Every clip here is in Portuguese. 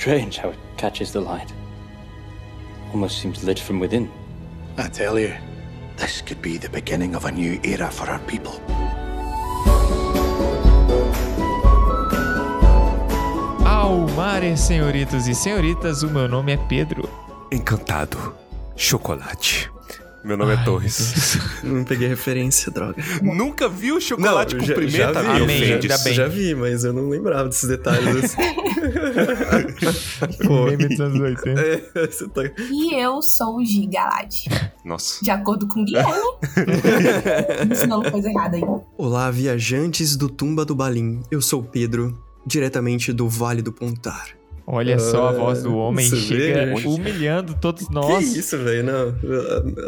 strange how it catches the light. Almost seems lit from within. I tell you, this could be the beginning of a new era for our people. Almares, senhoritos e senhoritas, o meu nome é Pedro. Encantado. Chocolate. Meu nome é Ai, Torres. Não peguei referência, droga. Nunca viu chocolate com já, pimenta? já vi, Amém, bem. Já vi, mas eu não lembrava desses detalhes. Pô, Meme dos anos 80. é, tá... E eu sou o Gigalad. Nossa. De acordo com o Guilherme. Ensinando coisa errada aí. Olá, viajantes do Tumba do Balim. Eu sou o Pedro, diretamente do Vale do Pontar. Olha só a voz do homem Você chega vê? humilhando todos nós. Que isso, velho? Não,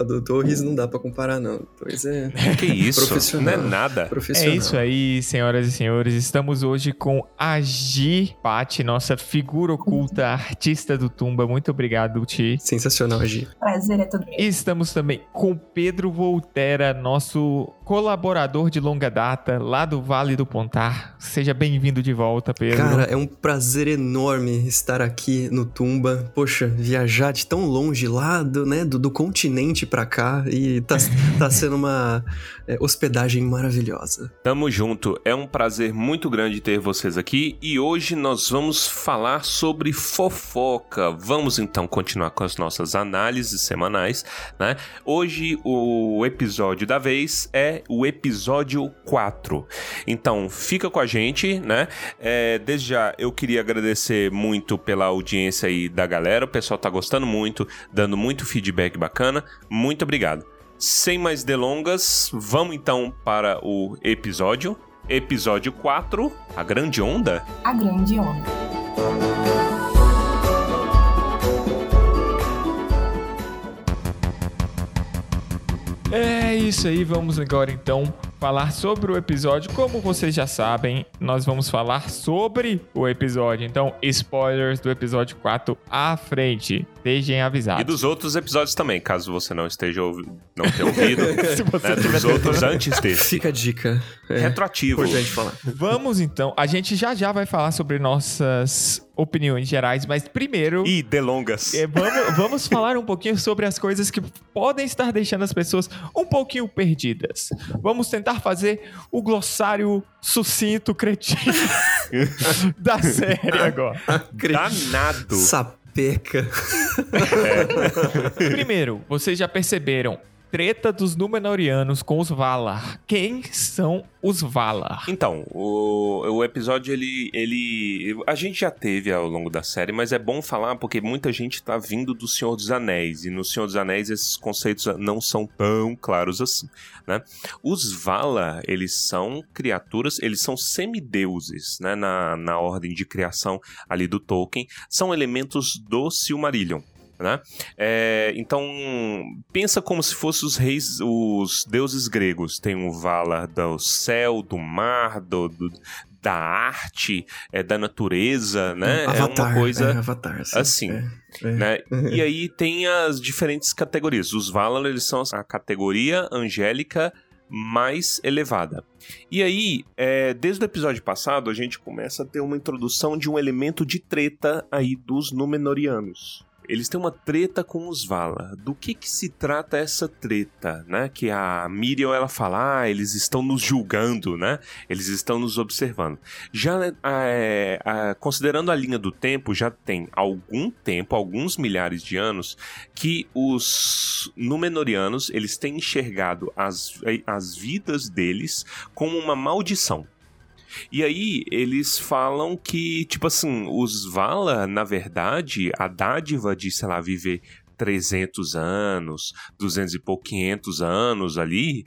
a, do Torres não dá pra comparar, não. Torres é Que isso? Não Profissional. é nada. É profissional. isso aí, senhoras e senhores. Estamos hoje com a Gi Pati, nossa figura oculta, artista do Tumba. Muito obrigado, Ti. Sensacional, Gi. Prazer é todo meu. E estamos também com Pedro Volterra, nosso colaborador de longa data lá do Vale do Pontar. Seja bem-vindo de volta, Pedro. Cara, é um prazer enorme estar aqui no Tumba. Poxa, viajar de tão longe lá do, né, do, do continente pra cá e tá, tá sendo uma é, hospedagem maravilhosa. Tamo junto. É um prazer muito grande ter vocês aqui e hoje nós vamos falar sobre fofoca. Vamos então continuar com as nossas análises semanais, né? Hoje o episódio da vez é o episódio 4. Então fica com a gente, né? É, desde já eu queria agradecer muito pela audiência aí da galera. O pessoal tá gostando muito, dando muito feedback bacana. Muito obrigado. Sem mais delongas, vamos então para o episódio. Episódio 4, A Grande Onda. A grande onda. É isso aí, vamos agora então falar sobre o episódio. Como vocês já sabem, nós vamos falar sobre o episódio. Então, spoilers do episódio 4 à frente. Estejam E avisados. dos outros episódios também, caso você não esteja ouvi- não tenha ouvido. Se você né, dos outros antes desse. Fica a dica. É Retroativo. importante falar. Vamos então, a gente já já vai falar sobre nossas opiniões gerais, mas primeiro E delongas. é, vamos, vamos falar um pouquinho sobre as coisas que podem estar deixando as pessoas um pouquinho perdidas. Vamos tentar fazer o glossário sucinto cretino da série agora. Danado. Sapeca. Primeiro, vocês já perceberam treta dos Númenóreanos com os Valar. Quem são os Valar? Então, o, o episódio, ele, ele. A gente já teve ao longo da série, mas é bom falar porque muita gente tá vindo do Senhor dos Anéis. E no Senhor dos Anéis esses conceitos não são tão claros assim, né? Os Valar, eles são criaturas, eles são semideuses, né? Na, na ordem de criação ali do Tolkien. São elementos do Silmarillion. Né? É, então pensa como se fossem os reis, os deuses gregos. Tem o Valar do céu, do mar, do, do- da arte, é, da natureza, né? Avatar. é uma coisa é, Avatar, assim. assim, É, é. né? E aí tem as diferentes categorias. Os Valar, eles são a categoria angélica mais elevada. E aí, é, desde o episódio passado, a gente começa a ter uma introdução de um elemento de treta aí dos Númenóreanos. Eles têm uma treta com os Valar. Do que que se trata essa treta, né? Que a Miriam, ela fala, ah, eles estão nos julgando, né? Eles estão nos observando. Já é, a- considerando a linha do tempo, já tem algum tempo, alguns milhares de anos, que os Númenóreanos, eles têm enxergado as, as vidas deles como uma maldição. E aí, eles falam que, tipo assim, os Vala, na verdade, a dádiva de, sei lá, viver 300 anos, 200 e pouco, 500 anos ali,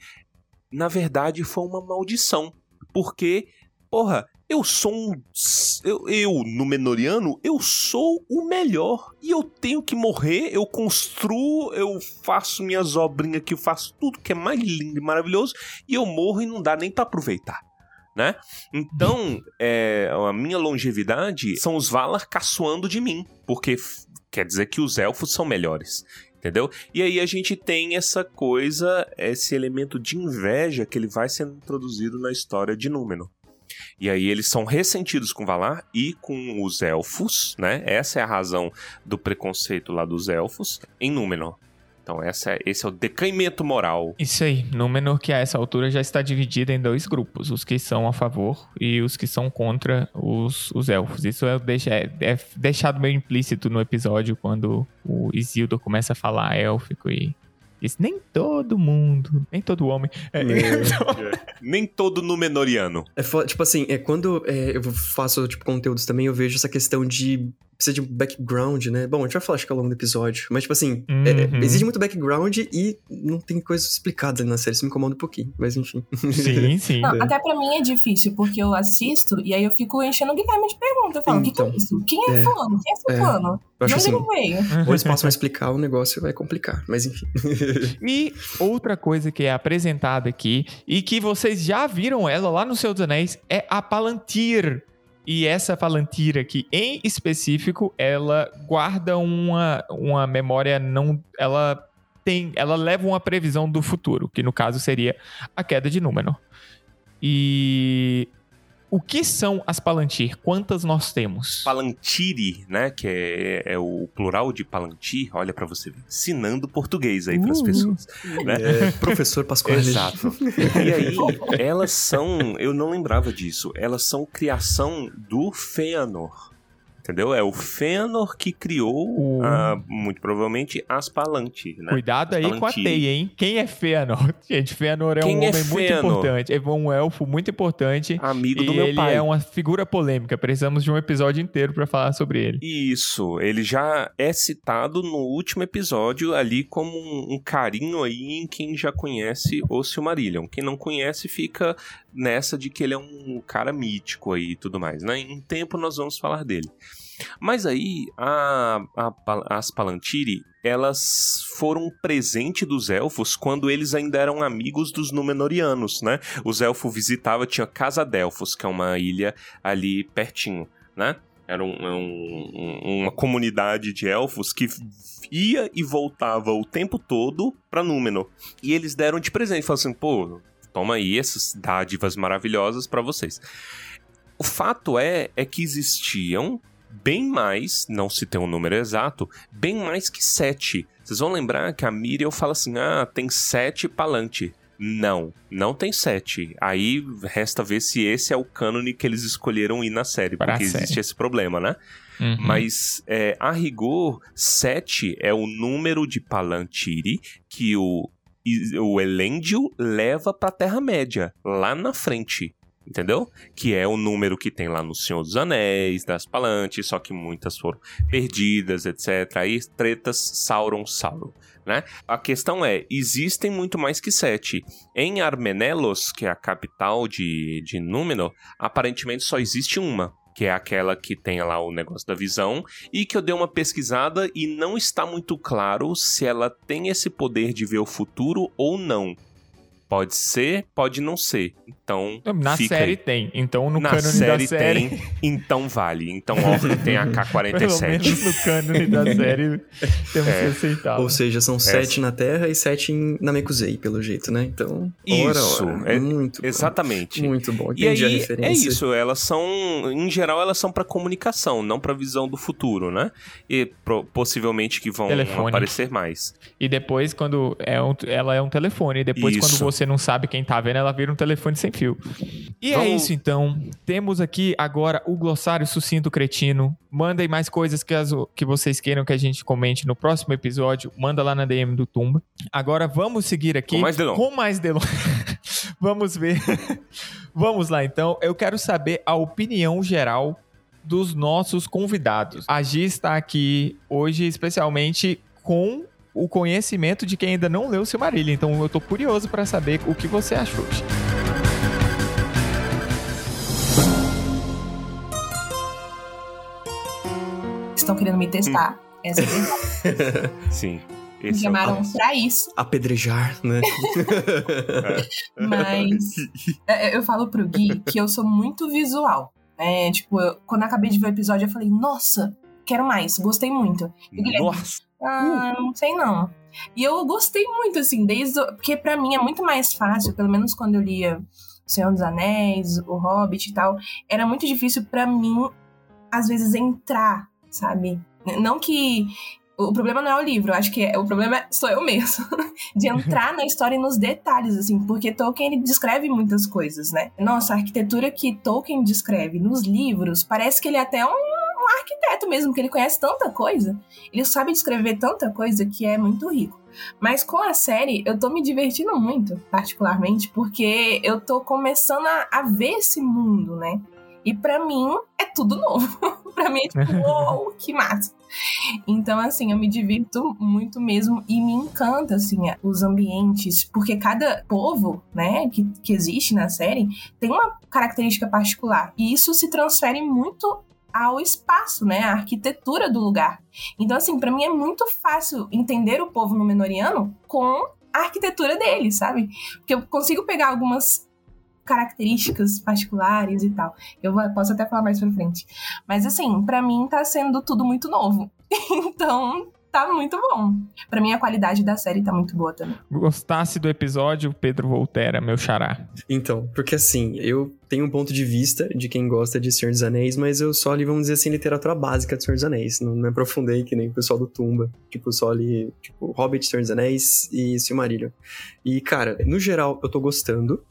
na verdade foi uma maldição. Porque, porra, eu sou um. Eu, eu, Númenoriano, eu sou o melhor. E eu tenho que morrer, eu construo, eu faço minhas obrinhas aqui, eu faço tudo que é mais lindo e maravilhoso, e eu morro e não dá nem pra aproveitar né? Então, é, a minha longevidade são os Valar caçoando de mim, porque quer dizer que os elfos são melhores. Entendeu? E aí a gente tem essa coisa, esse elemento de inveja que ele vai sendo introduzido na história de Númenor. E aí eles são ressentidos com Valar e com os elfos, né? Essa é a razão do preconceito lá dos elfos em Númenor. Então essa é, esse é o decaimento moral. Isso aí, Númenor que a essa altura já está dividida em dois grupos, os que são a favor e os que são contra os, os elfos. Isso é, deixa, é, é deixado meio implícito no episódio quando o Isildur começa a falar élfico e diz, nem todo mundo, nem todo homem. É, então- Nem todo Númenoriano. É tipo assim, é quando é, eu faço tipo, conteúdos também, eu vejo essa questão de precisa de um background, né? Bom, a gente vai falar acho que ao longo do episódio. Mas, tipo assim, é, Uhum. exige muito background e não tem coisas explicadas ali na série. Isso me incomoda um pouquinho, mas enfim. Sim, sim. Não, até pra mim é difícil, porque eu assisto e aí eu fico enchendo o Guilherme de perguntas. Eu falo, o que, que Então, é isso? Quem é, é, fulano? Quem é esse é. fulano? Eu acho onde assim, ele veio? ou eles passam a explicar, o negócio vai complicar. Mas enfim. E outra coisa que é apresentada aqui, e que vocês já viram ela lá no Senhor dos Anéis, é a Palantir. E essa Palantir aqui, em específico, ela guarda uma, uma memória não. Ela tem. Ela leva uma previsão do futuro, que no caso seria a queda de Númenor. E. O que são as Palantir? Quantas nós temos? Palantiri, né? Que é, é o plural de Palantir. Olha pra você ver. Ensinando português aí pras Uh. pessoas. Né? É, professor Pascoal. Exato. E aí, elas são. Eu não lembrava disso. Elas são criação do Fëanor. Entendeu? É o Fëanor que criou, O- ah, muito provavelmente, as Palantir, né? Cuidado aí com a Palantir. teia, hein? Quem é Fëanor? Gente, Fëanor é Quem um é homem muito importante. É um elfo muito importante. Amigo do meu ele pai. é uma figura polêmica. Precisamos de um episódio inteiro pra falar sobre ele. Isso, ele já é citado no último episódio ali como um, um carinho aí em quem já conhece o Silmarillion. Quem não conhece fica nessa de que ele é um cara mítico aí e tudo mais, né? Em tempo nós vamos falar dele. Mas aí, a, a as Palantiri, elas foram presente dos elfos quando eles ainda eram amigos dos Númenóreanos, né? Os elfos visitavam, tinha Casa Delfos, que é uma ilha ali pertinho, né? Era um- um- um- uma comunidade de elfos que ia e voltava o tempo todo pra Númenor. E eles deram de presente, falaram assim, pô, toma aí essas dádivas maravilhosas pra vocês. O fato é, é que existiam bem mais, não se tem um número exato, bem mais que sete. Vocês vão lembrar que a Miriel fala assim, ah, tem sete Palantir. Não, não tem sete. Aí resta ver se esse é o cânone que eles escolheram ir na série, porque série. existe esse problema, né? Uhum. Mas, é, a rigor, 7 é o número de Palantiri que o, o Elendil leva pra Terra-média, lá na frente. Entendeu? Que é o número que tem lá no Senhor dos Anéis, das Palantes, só que muitas foram perdidas, etc. Aí, tretas Sauron-Sauron, né? A questão é, existem muito mais que sete. Em Armenelos, que é a capital de, de Númenor, aparentemente só existe uma, que é aquela que tem lá o negócio da visão, e que eu dei uma pesquisada e não está muito claro se ela tem esse poder de ver o futuro ou não. Pode ser, pode não ser. Então, Na fica série aí. tem. Então, no Na cânone série, da série. tem, então vale. Então, Orc tem a Pelo K-47. menos no cânone da série temos É. que aceitar. Ou seja, são sete na Terra e sete em Namekusei, pelo jeito, né? Então, ora, Isso, ora. é- muito bom. Exatamente. Muito bom. E Entendi a aí, referência. é isso, elas são, em geral, elas são pra comunicação, não pra visão do futuro, né? E pro- possivelmente que vão Telefone. aparecer mais. E depois, quando é um- ela é um telefone. E depois, quando Isso. você não sabe quem tá vendo, ela vira um telefone sem fio. E é Vamos- isso, então. Temos aqui agora o glossário sucinto cretino. Mandem mais coisas que, as- que vocês queiram que a gente comente no próximo episódio. Manda lá na DM do Tumba. Agora vamos seguir aqui Com mais delongas. com mais delongas. vamos ver. vamos lá, então. Eu quero saber a opinião geral dos nossos convidados. A Gi está aqui hoje, especialmente com o conhecimento de quem ainda não leu o Silmarillion. Então eu tô curioso para saber o que você achou. Estão querendo me testar. Essa é a verdade. Sim. Me Esse é o chamaram caso. pra isso. Apedrejar, né? Mas é, eu falo pro Gui que eu sou muito visual. É, tipo, eu- quando eu acabei de ver o episódio, eu falei, nossa, quero mais, gostei muito. E o Guilherme, Nossa, Ah, não sei não. E eu gostei muito, assim, desde. o- Porque pra mim é muito mais fácil, pelo menos quando eu lia Senhor dos Anéis, O Hobbit e tal, era muito difícil para mim, às vezes, entrar, sabe? Não que. O problema não é o livro, acho que é, o problema sou eu mesmo. de entrar na história e nos detalhes, assim, porque Tolkien ele descreve muitas coisas, né? Nossa, a arquitetura que Tolkien descreve nos livros parece que ele é até um, um arquiteto mesmo, que ele conhece tanta coisa. Ele sabe descrever tanta coisa que é muito rico. Mas com a série, eu tô me divertindo muito, particularmente, porque eu tô começando a, a ver esse mundo, né? E para mim é tudo novo. para mim é tipo, uou, que massa. Então, assim, eu me divirto muito mesmo e me encanta, assim, os ambientes, porque cada povo, né, que, que existe na série tem uma característica particular. E isso se transfere muito ao espaço, né, a arquitetura do lugar. Então, assim, para mim é muito fácil entender o povo númenoriano com a arquitetura dele, sabe? Porque eu consigo pegar algumas características particulares e tal. Eu posso até falar mais pra frente. Mas assim, para mim tá sendo tudo muito novo. então, tá muito bom. Para mim, a qualidade da série tá muito boa também. Gostasse do episódio, Pedro Volterra, meu xará. Então, porque assim, eu tenho um ponto de vista de quem gosta de Senhor dos Anéis, mas eu só li, vamos dizer assim, literatura básica de Senhor dos Anéis. Não me aprofundei que nem o pessoal do Tumba. Tipo, só li, tipo, Hobbit, Senhor dos Anéis e Silmarillion. E, cara, no geral, eu tô gostando.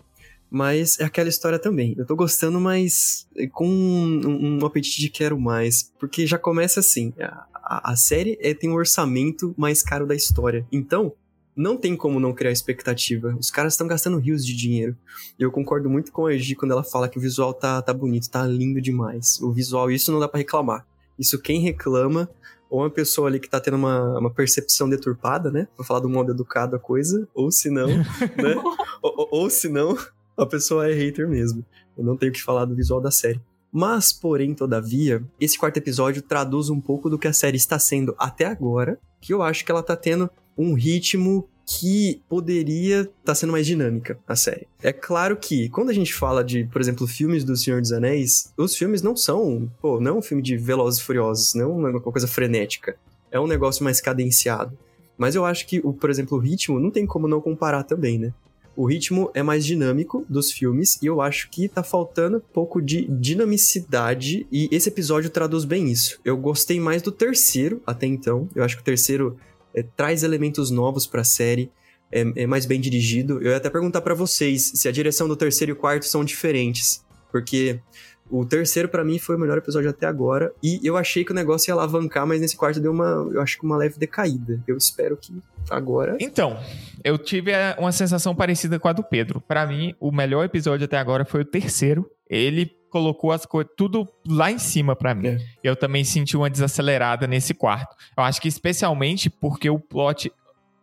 Mas é aquela história também. Eu tô gostando, mas com um, um apetite de quero mais. Porque já começa assim: a, a série é, tem um orçamento mais caro da história. Então, não tem como não criar expectativa. Os caras estão gastando rios de dinheiro. E eu concordo muito com a Egi quando ela fala que o visual tá, tá bonito, tá lindo demais. O visual, isso não dá para reclamar. Isso quem reclama, ou uma pessoa ali que tá tendo uma, uma percepção deturpada, né? Pra falar do modo educado a coisa, ou se não, né? ou, ou, ou se não, a pessoa é hater mesmo. Eu não tenho que falar do visual da série. Mas, porém, todavia, esse quarto episódio traduz um pouco do que a série está sendo até agora, que eu acho que ela tá tendo um ritmo que poderia estar tá sendo mais dinâmica a série. É claro que quando a gente fala de, por exemplo, filmes do Senhor dos Anéis, os filmes não são, pô, não é um filme de Velozes e Furiosos, não é uma coisa frenética. É um negócio mais cadenciado. Mas eu acho que, por exemplo, o ritmo não tem como não comparar também, né? O ritmo é mais dinâmico dos filmes e eu acho que tá faltando um pouco de dinamicidade e esse episódio traduz bem isso. Eu gostei mais do terceiro até então. Eu acho que o terceiro é, traz elementos novos para a série. É, é, mais bem dirigido. Eu ia até perguntar para vocês se a direção do terceiro e quarto são diferentes, porque o terceiro, para mim, foi o melhor episódio até agora. E eu achei que o negócio ia alavancar, mas nesse quarto deu uma, eu acho que uma leve decaída. Eu espero que agora. Então, eu tive é, uma sensação parecida com a do Pedro. Para mim, o melhor episódio até agora foi o terceiro. Ele colocou as coisas tudo lá em cima para mim. É. Eu também senti uma desacelerada nesse quarto. Eu acho que especialmente porque o plot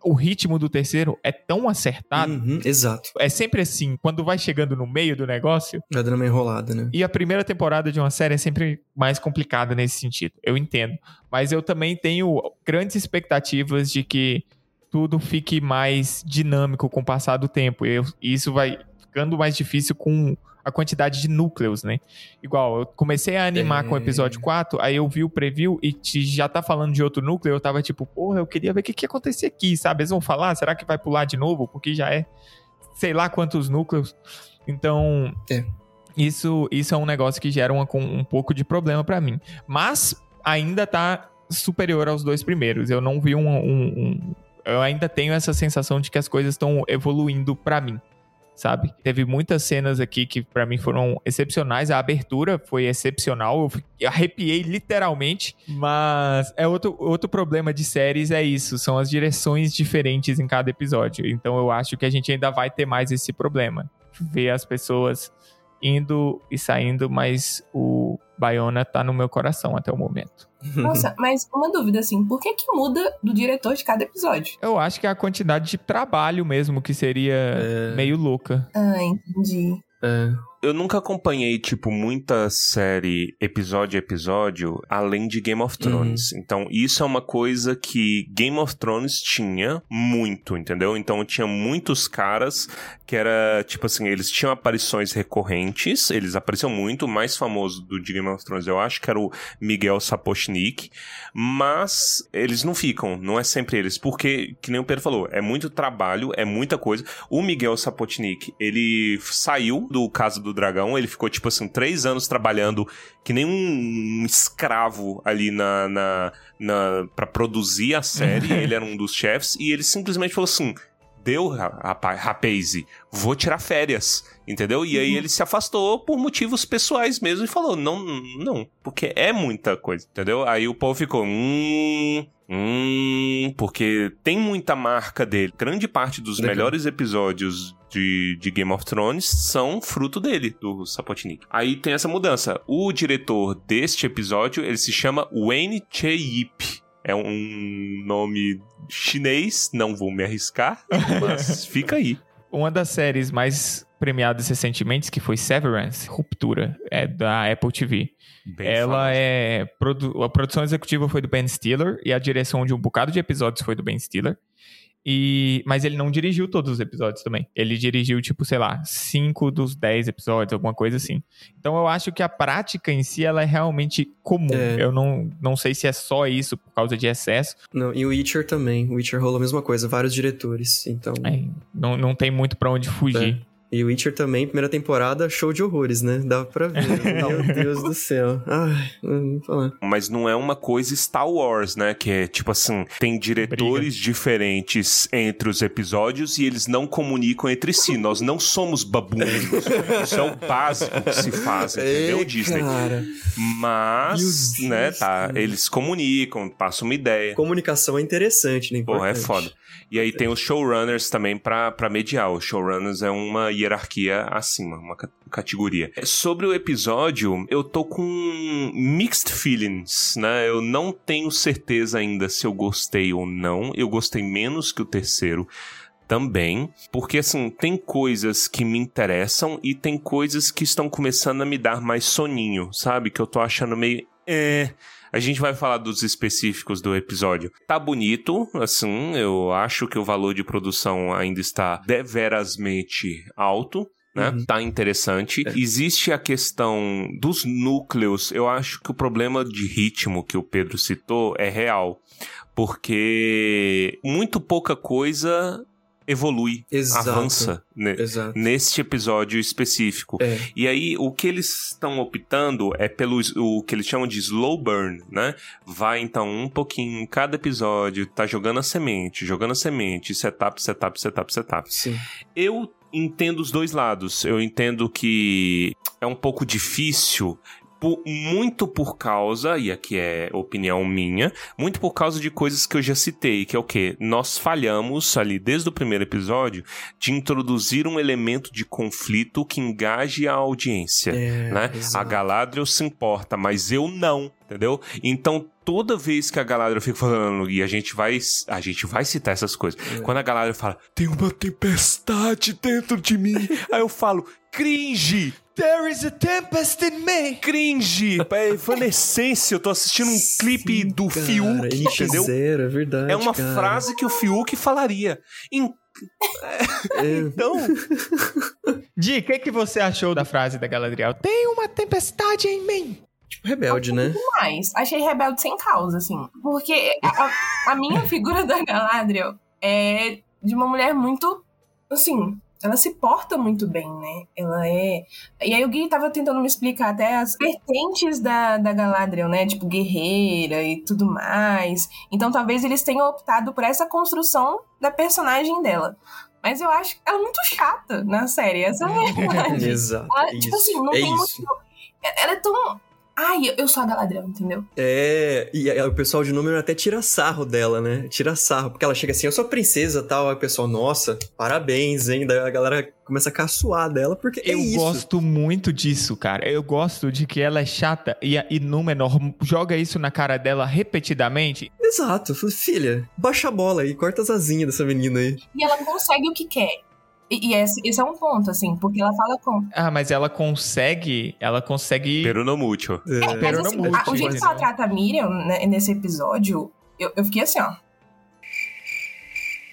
o ritmo do terceiro é tão acertado. Uhum, exato. É sempre assim, quando vai chegando no meio do negócio. Vai dando uma enrolada, né? E a primeira temporada de uma série é sempre mais complicada nesse sentido. Eu entendo. Mas eu também tenho grandes expectativas de que tudo fique mais dinâmico com o passar do tempo. E isso vai ficando mais difícil com a quantidade de núcleos, né? Igual, eu comecei a animar é... com o episódio 4, aí eu vi o preview e já tá falando de outro núcleo, eu tava tipo, porra, eu queria ver o que, que ia acontecer aqui, sabe? Eles vão falar, será que vai pular de novo? Porque já é sei lá quantos núcleos. Então, é. isso, isso é um negócio que gera uma, um pouco de problema para mim. Mas ainda tá superior aos dois primeiros. Eu não vi um, um, um eu ainda tenho essa sensação de que as coisas estão evoluindo para mim sabe? Teve muitas cenas aqui que para mim foram excepcionais. A abertura foi excepcional. Eu arrepiei literalmente. Mas é outro, outro problema de séries é isso. São as direções diferentes em cada episódio. Então eu acho que a gente ainda vai ter mais esse problema. Ver as pessoas indo e saindo, mas o Bayona tá no meu coração até o momento. Nossa, mas uma dúvida assim, por que que muda do diretor de cada episódio? Eu acho que é a quantidade de trabalho mesmo que seria é... meio louca. Ah, entendi. É. eu nunca acompanhei, tipo, muita série, episódio a episódio, além de Game of Thrones. Então, isso é uma coisa que Game of Thrones tinha muito, entendeu? Então, tinha muitos caras que era, tipo assim, eles tinham aparições recorrentes, eles apareciam muito, o mais famoso do de Game of Thrones, eu acho que era o Miguel Sapochnik, mas eles não ficam, não é sempre eles, porque, que nem o Pedro falou, é muito trabalho, é muita coisa. O Miguel Sapochnik, ele saiu do Casa do Dragão, ele ficou, tipo assim, três anos trabalhando que nem um escravo ali na, na, na para produzir a série, ele era um dos chefes, e ele simplesmente falou assim, deu, rapaz, rapaz, vou tirar férias, entendeu? E aí ele se afastou por motivos pessoais mesmo e falou, não, não, porque é muita coisa, entendeu? Aí o povo ficou, hum, hum, porque tem muita marca dele. Grande parte dos Legal. melhores episódios de, de Game of Thrones são fruto dele, do Sapotnik. Aí tem essa mudança. O diretor deste episódio, ele se chama Wayne Che-yip. É um nome chinês, não vou me arriscar, mas fica aí. Uma das séries mais premiadas recentemente, que foi Severance, Ruptura, é da Apple TV. Bem Ela é. produ- A produção executiva foi do Ben Stiller e a direção de um bocado de episódios foi do Ben Stiller. E... Mas ele não dirigiu todos os episódios também. Ele dirigiu, tipo, sei lá, cinco dos dez episódios, alguma coisa assim. Então eu acho que a prática em si ela é realmente comum. É. Eu não, não sei se é só isso por causa de excesso. Não, e o Witcher também. O Witcher rolou a mesma coisa, vários diretores. Então. É, não, não tem muito pra onde fugir. E o Witcher também, primeira temporada, show de horrores, né? Dá pra ver. Meu Deus do céu. Ai, não vou falar. Mas não é uma coisa Star Wars, né? Que é tipo assim, tem diretores diferentes entre os episódios e eles não comunicam entre si. Nós não somos babunos. Isso é o básico que se faz, entendeu, Ei, Disney? Cara, Mas, Meu né, Deus, tá, cara. eles comunicam, passam uma ideia. comunicação é interessante, né? Porra, é foda. E aí tem os showrunners também pra, pra mediar. Os showrunners é uma hierarquia acima, uma ca- categoria. Sobre o episódio, eu tô com mixed feelings, né? Eu não tenho certeza ainda se eu gostei ou não. Eu gostei menos que o terceiro também, porque assim, tem coisas que me interessam e tem coisas que estão começando a me dar mais soninho, sabe? Que eu tô achando meio. É. A gente vai falar dos específicos do episódio. Tá bonito, assim, eu acho que o valor de produção ainda está deverasmente alto. Né? Uhum. Tá interessante. É. Existe a questão dos núcleos. Eu acho que o problema de ritmo que o Pedro citou é real. Porque muito pouca coisa evolui, Exato. avança né, Exato. neste episódio específico. É. E aí, o que eles estão optando é pelo o que eles chamam de slow burn, né? Vai então um pouquinho em cada episódio, tá jogando a semente, jogando a semente, setup, setup, setup, setup. Sim. Eu entendo os dois lados. Eu entendo que é um pouco difícil. Por- muito por causa, e aqui é opinião minha, muito por causa de coisas que eu já citei, que é o que? Nós falhamos ali desde o primeiro episódio de introduzir um elemento de conflito que engaje a audiência É, né? A. Galadriel se importa, mas eu não, entendeu? Então, toda vez que a Galadriel fica falando, e a gente vai, a gente vai citar essas coisas. É. Quando a Galadriel fala, tem uma tempestade dentro de mim, aí eu falo, cringe! There is a tempest in me! Cringe! É evanescência, eu tô assistindo um clipe do Cara, Fiuk, entendeu? NX0, é verdade. É uma cara. frase que o Fiuk falaria. Em- É, Então, Di, o que, que você achou da frase da Galadriel? Tem uma tempestade em mim! tipo rebelde, né? Mas achei rebelde sem causa, assim. Porque a- a minha figura da Galadriel é de uma mulher muito. Assim, ela se porta muito bem, né? Ela é. E aí o Gui tava tentando me explicar até as vertentes da, da Galadriel, né? Tipo, guerreira e tudo mais. Então talvez eles tenham optado por essa construção da personagem dela. Mas eu acho ela muito chata na série. Essa é a verdade. Exato. Ela, isso. tipo assim, não é tem isso. muito. Ela é tão. Ai, eu- eu sou a Galadriel, entendeu? É, e aí o pessoal de número até tira sarro dela, né? Tira sarro, porque ela chega assim, eu sou princesa e tal, aí o pessoal, nossa, parabéns, hein? Daí a galera começa a caçoar dela, porque é Eu isso. gosto muito disso, cara. Eu gosto de que ela é chata e, e Númenor joga isso na cara dela repetidamente. Exato, filha, baixa a bola aí, corta as asinhas dessa menina aí. E ela consegue o que quer. E, e esse, esse é um ponto, assim, porque ela fala com. Ah, mas ela consegue. Ela consegue. Pero no mucho. É. Mas assim, no a- o jeito que ela trata a Miriam né, nesse episódio, eu, eu fiquei assim, ó.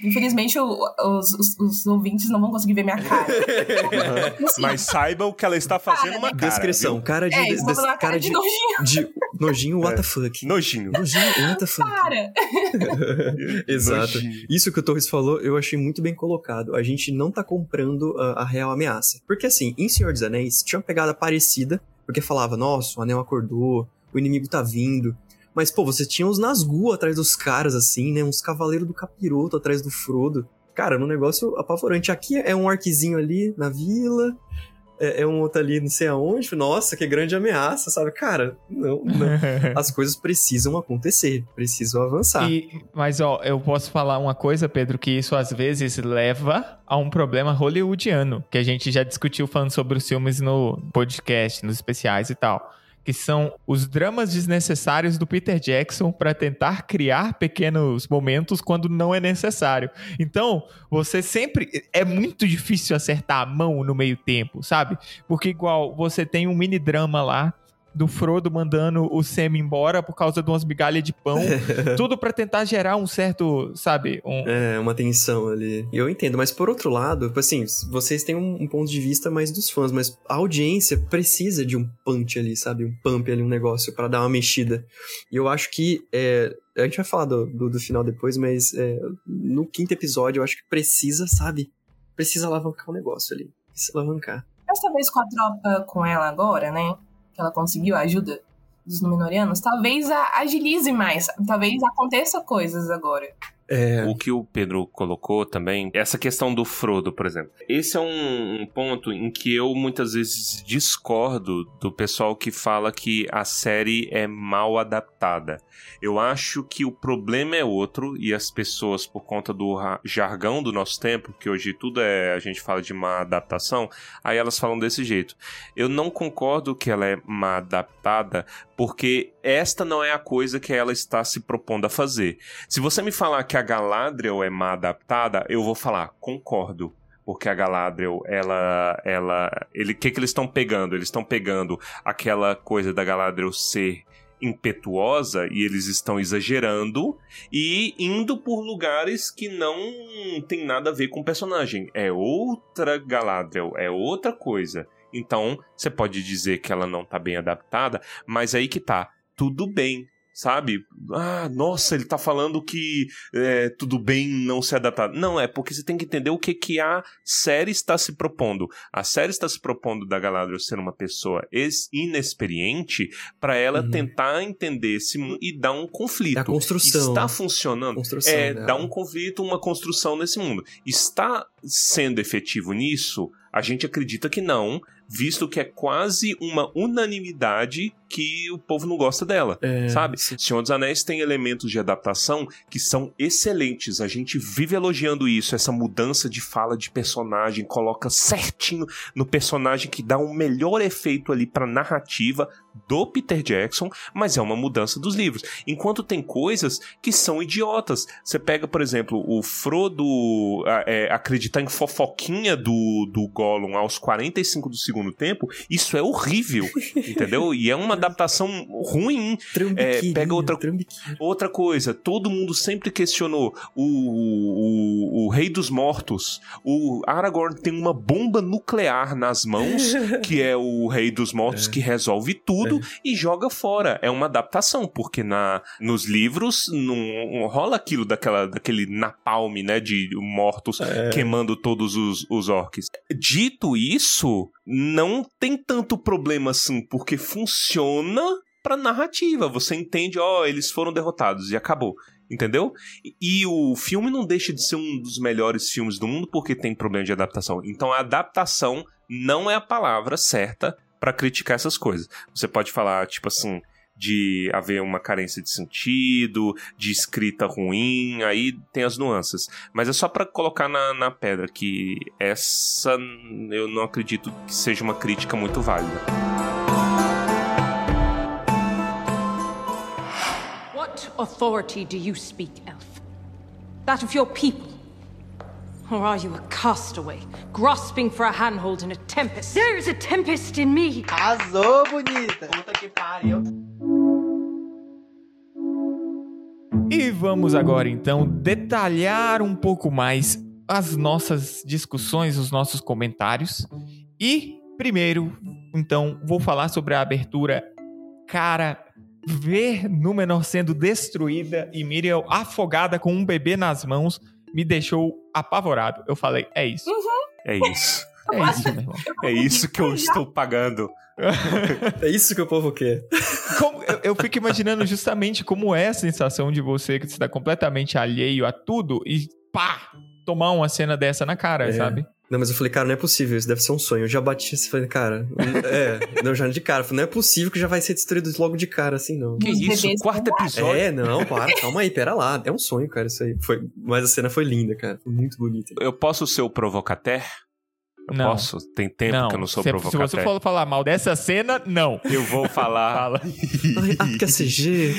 Infelizmente, o- os, os- os ouvintes não vão conseguir ver minha cara. Assim, Mas saibam que ela está fazendo uma cara. Descrição, viu? cara de. é, des- cara, cara de de, nojinho. de nojinho, what the fuck. Nojinho. Nojinho, what the fuck. Cara. Exato. Nojinho. Isso que o Torres falou, eu achei muito bem colocado. A gente não tá comprando a, a real ameaça. Porque assim, em Senhor dos Anéis, tinha uma pegada parecida, porque falava, nossa, o anel acordou, o inimigo tá vindo. Mas, pô, você tinha uns Nazgûl atrás dos caras, assim, né? Uns cavaleiros do capiroto atrás do Frodo. Cara, um negócio apavorante. Aqui é um arquezinho ali na vila, é, é um outro ali não sei aonde. Nossa, que grande ameaça, sabe? Cara, não, não. As coisas precisam acontecer, precisam avançar. E- mas, ó, eu posso falar uma coisa, Pedro, que isso às vezes leva a um problema hollywoodiano, que a gente já discutiu falando sobre os filmes no podcast, nos especiais e tal. Que são os dramas desnecessários do Peter Jackson para tentar criar pequenos momentos quando não é necessário. Então, você sempre. É muito difícil acertar a mão no meio tempo, sabe? Porque, igual, você tem um mini drama lá do Frodo mandando o Sam embora por causa de umas migalhas de pão. tudo pra tentar gerar um certo, sabe, um, É, uma tensão ali. E Eu entendo, mas por outro lado, tipo assim, vocês têm um, um ponto de vista mais dos fãs, mas a audiência precisa de um punch ali, sabe? Um pump ali, um negócio pra dar uma mexida. E eu acho que. é, a gente vai falar do, do, do final depois, mas é, no quinto episódio eu acho que precisa, sabe? Precisa alavancar o negócio ali. Precisa alavancar. Mas talvez com a tropa com ela agora, né? Que ela conseguiu a ajuda dos Númenóreanos, talvez agilize mais. Talvez aconteça coisas agora. É. O que o Pedro colocou também, essa questão do Frodo, por exemplo. Esse é um, um ponto em que eu muitas vezes discordo do pessoal que fala que a série é mal adaptada. Eu acho que o problema é outro e as pessoas, por conta do jargão do nosso tempo, que hoje tudo é a gente fala de má adaptação, aí elas falam desse jeito. Eu não concordo que ela é má adaptada, porque esta não é a coisa que ela está se propondo a fazer. Se você me falar que a Galadriel é má adaptada, eu vou falar, concordo. Porque a Galadriel, ela. ela ele que, que eles estão pegando? Eles estão pegando aquela coisa da Galadriel ser impetuosa e eles estão exagerando e indo por lugares que não tem nada a ver com o personagem. É outra Galadriel, é outra coisa. Então, você pode dizer que ela não tá bem adaptada, mas aí que tá. Tudo bem, sabe? Ah, nossa, ele tá falando que é, tudo bem não se adaptar. Não, é porque você tem que entender o que, que a série está se propondo. A série está se propondo da Galadriel ser uma pessoa ex- inexperiente para ela Uhum. tentar entender esse mundo e dar um conflito. É a construção. Está funcionando? Construção É, dela. dá um conflito, uma construção nesse mundo. Está sendo efetivo nisso? A gente acredita que não, visto que é quase uma unanimidade que o povo não gosta dela. É, Sabe? sim. Senhor dos Anéis tem elementos de adaptação que são excelentes. A gente vive elogiando isso, essa mudança de fala de personagem, coloca certinho no personagem que dá um melhor efeito ali pra narrativa do Peter Jackson, mas é uma mudança dos livros. Enquanto tem coisas que são idiotas. Você pega, por exemplo, o Frodo é, acreditar em fofoquinha do, do Gollum aos 45 do segundo tempo, isso é horrível, entendeu? E é uma adaptação ruim. É, pega outra-. Outra coisa, todo mundo sempre questionou o, o, o Rei dos Mortos. O Aragorn tem uma bomba nuclear nas mãos, que é o Rei dos Mortos, que resolve tudo e joga fora. É uma adaptação, porque na, nos livros não, rola aquilo daquela, daquele napalm, né, de mortos queimando todos os, os orcs. Dito isso, não tem tanto problema assim, porque funciona pra narrativa. Você entende, ó, eles foram derrotados e acabou. Entendeu? E, e o filme não deixa de ser um dos melhores filmes do mundo porque tem problema de adaptação. Então a adaptação não é a palavra certa pra criticar essas coisas. Você pode falar, tipo assim, de haver uma carência de sentido, de escrita ruim, aí tem as nuances. Mas é só pra colocar na, na pedra que essa eu não acredito que seja uma crítica muito válida. What authority do you speak, Elf? That of your people. Or are you a castaway, grasping for a handhold in a tempest? There is a tempest in me. Arrasou, bonita. Puta que pariu. E vamos agora então detalhar um pouco mais as nossas discussões, os nossos comentários. E primeiro, então, vou falar sobre a abertura. Cara, ver Númenor sendo destruída e Miriel afogada com um bebê nas mãos me deixou apavorado. Eu falei, é isso. É isso. É isso, meu irmão. É isso que eu estou pagando. É isso que o povo quer. Como- eu, eu fico imaginando justamente como é a sensação de você que está completamente alheio a tudo e pá, tomar uma cena dessa na cara, É. sabe? Não, mas eu falei, cara, não é possível, isso deve ser um sonho. Eu já bati e falei, cara, é, não, já de cara. Eu falei, não é possível que já vai ser destruído logo de cara, assim, não. Que isso? Quarto vão episódio. É, não, para, calma aí, pera lá. É um sonho, cara, isso aí. Foi, mas a cena foi linda, cara. Foi muito bonita. Eu posso ser o provocater? Eu Não. posso? Tem tempo que eu não sou se, se provocater. você for falar mal dessa cena, não. Eu vou falar. Fala. Ai, ah, porque é CG.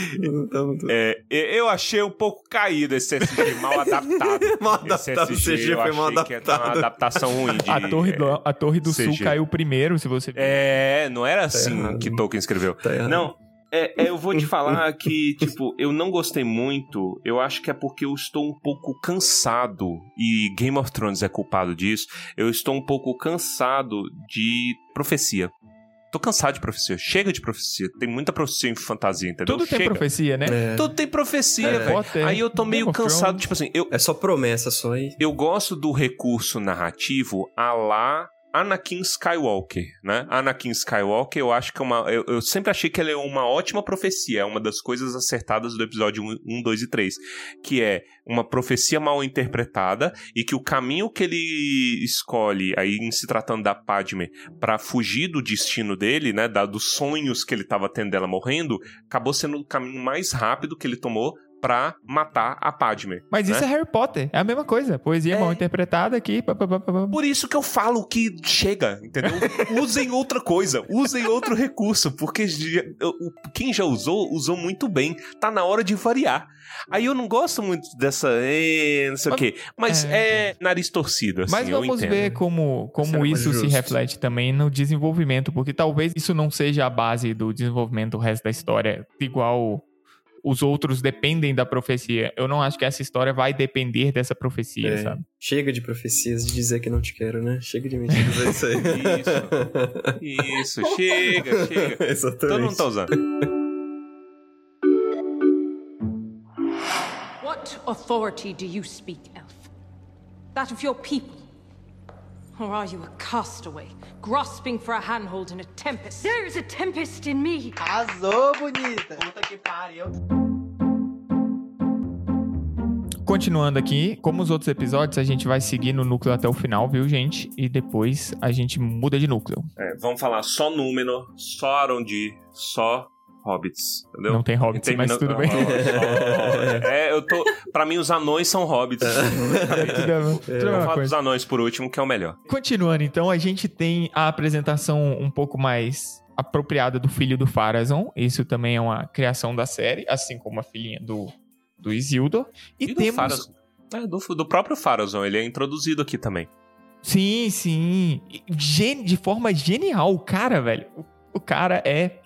Tá É, eu achei um pouco caído esse SG, mal adaptado. Mal Esse adaptado, o CG eu foi mal que ter uma adaptado. adaptação ruim de... A Torre do, a torre do Sul CG. caiu primeiro, se você ver. É, não era assim errado. que Tolkien escreveu. Tá errado. Não, é, é, eu vou te falar que, tipo, eu não gostei muito. Eu acho que é porque eu estou um pouco cansado. E Game of Thrones é culpado disso. Eu estou um pouco cansado de profecia. Tô cansado de profecia. Chega de profecia. Tem muita profecia em fantasia, entendeu? Tudo tem Chega. profecia, né? É, Tudo tem profecia, É. velho. Aí eu tô meio Game cansado, tipo assim, eu, é só promessa, só aí. eu gosto do recurso narrativo a lá Anakin Skywalker, né? Anakin Skywalker, eu acho que é uma. Eu, eu sempre achei que ele é uma ótima profecia, é uma das coisas acertadas do episódio 1, 2 e 3. Que é uma profecia mal interpretada e que o caminho que ele escolhe, aí em se tratando da Padme, pra fugir do destino dele, né? Da, dos sonhos que ele tava tendo dela morrendo, acabou sendo o caminho mais rápido que ele tomou pra matar a Padme. Mas isso né? é Harry Potter. É a mesma coisa. Poesia É. mal interpretada aqui. pá, pá, pá. Por isso que eu falo que chega, entendeu? Usem outra coisa, usem outro recurso, porque o- quem já usou, usou muito bem. Tá na hora de variar. Aí eu não gosto muito dessa, eh, não sei o Mas- quê, mas é. é, nariz torcido, assim, Mas eu vamos entendo. ver como, como isso se justo. reflete também no desenvolvimento, porque talvez isso não seja a base do desenvolvimento do resto da história, igual os outros dependem da profecia. Eu não acho que essa história vai depender dessa profecia, É. sabe? Chega de profecias de dizer que não te quero, né? Chega de de dizer isso aí. Isso, chega, chega. Exatamente. Todo mundo tá usando. What authority do you speak, Elf? That of your people? Or are you a castaway, grasping for a handhold in a tempest? There is a tempest in me. Arrasou, bonita. Puta que pariu. Continuando aqui, como os outros episódios, a gente vai seguir no núcleo até o final, viu, gente? E depois a gente muda de núcleo. É, vamos falar só Númenor, só Arondir, só Hobbits, entendeu? Não tem hobbits, Termina- mas tudo bem. É, eu tô. Pra mim, os anões são hobbits. Tudo é- tudo é falar dos anões por último, que é o melhor. Continuando, então, a gente tem a apresentação um pouco mais apropriada do filho do Farazon. Isso também é uma criação da série, assim como a filhinha do, do Isildur. E, do temos. Farazon. É, do, do próprio Farazon, ele é introduzido aqui também. Sim, sim. E gen- De forma genial, o cara, velho. O, o cara é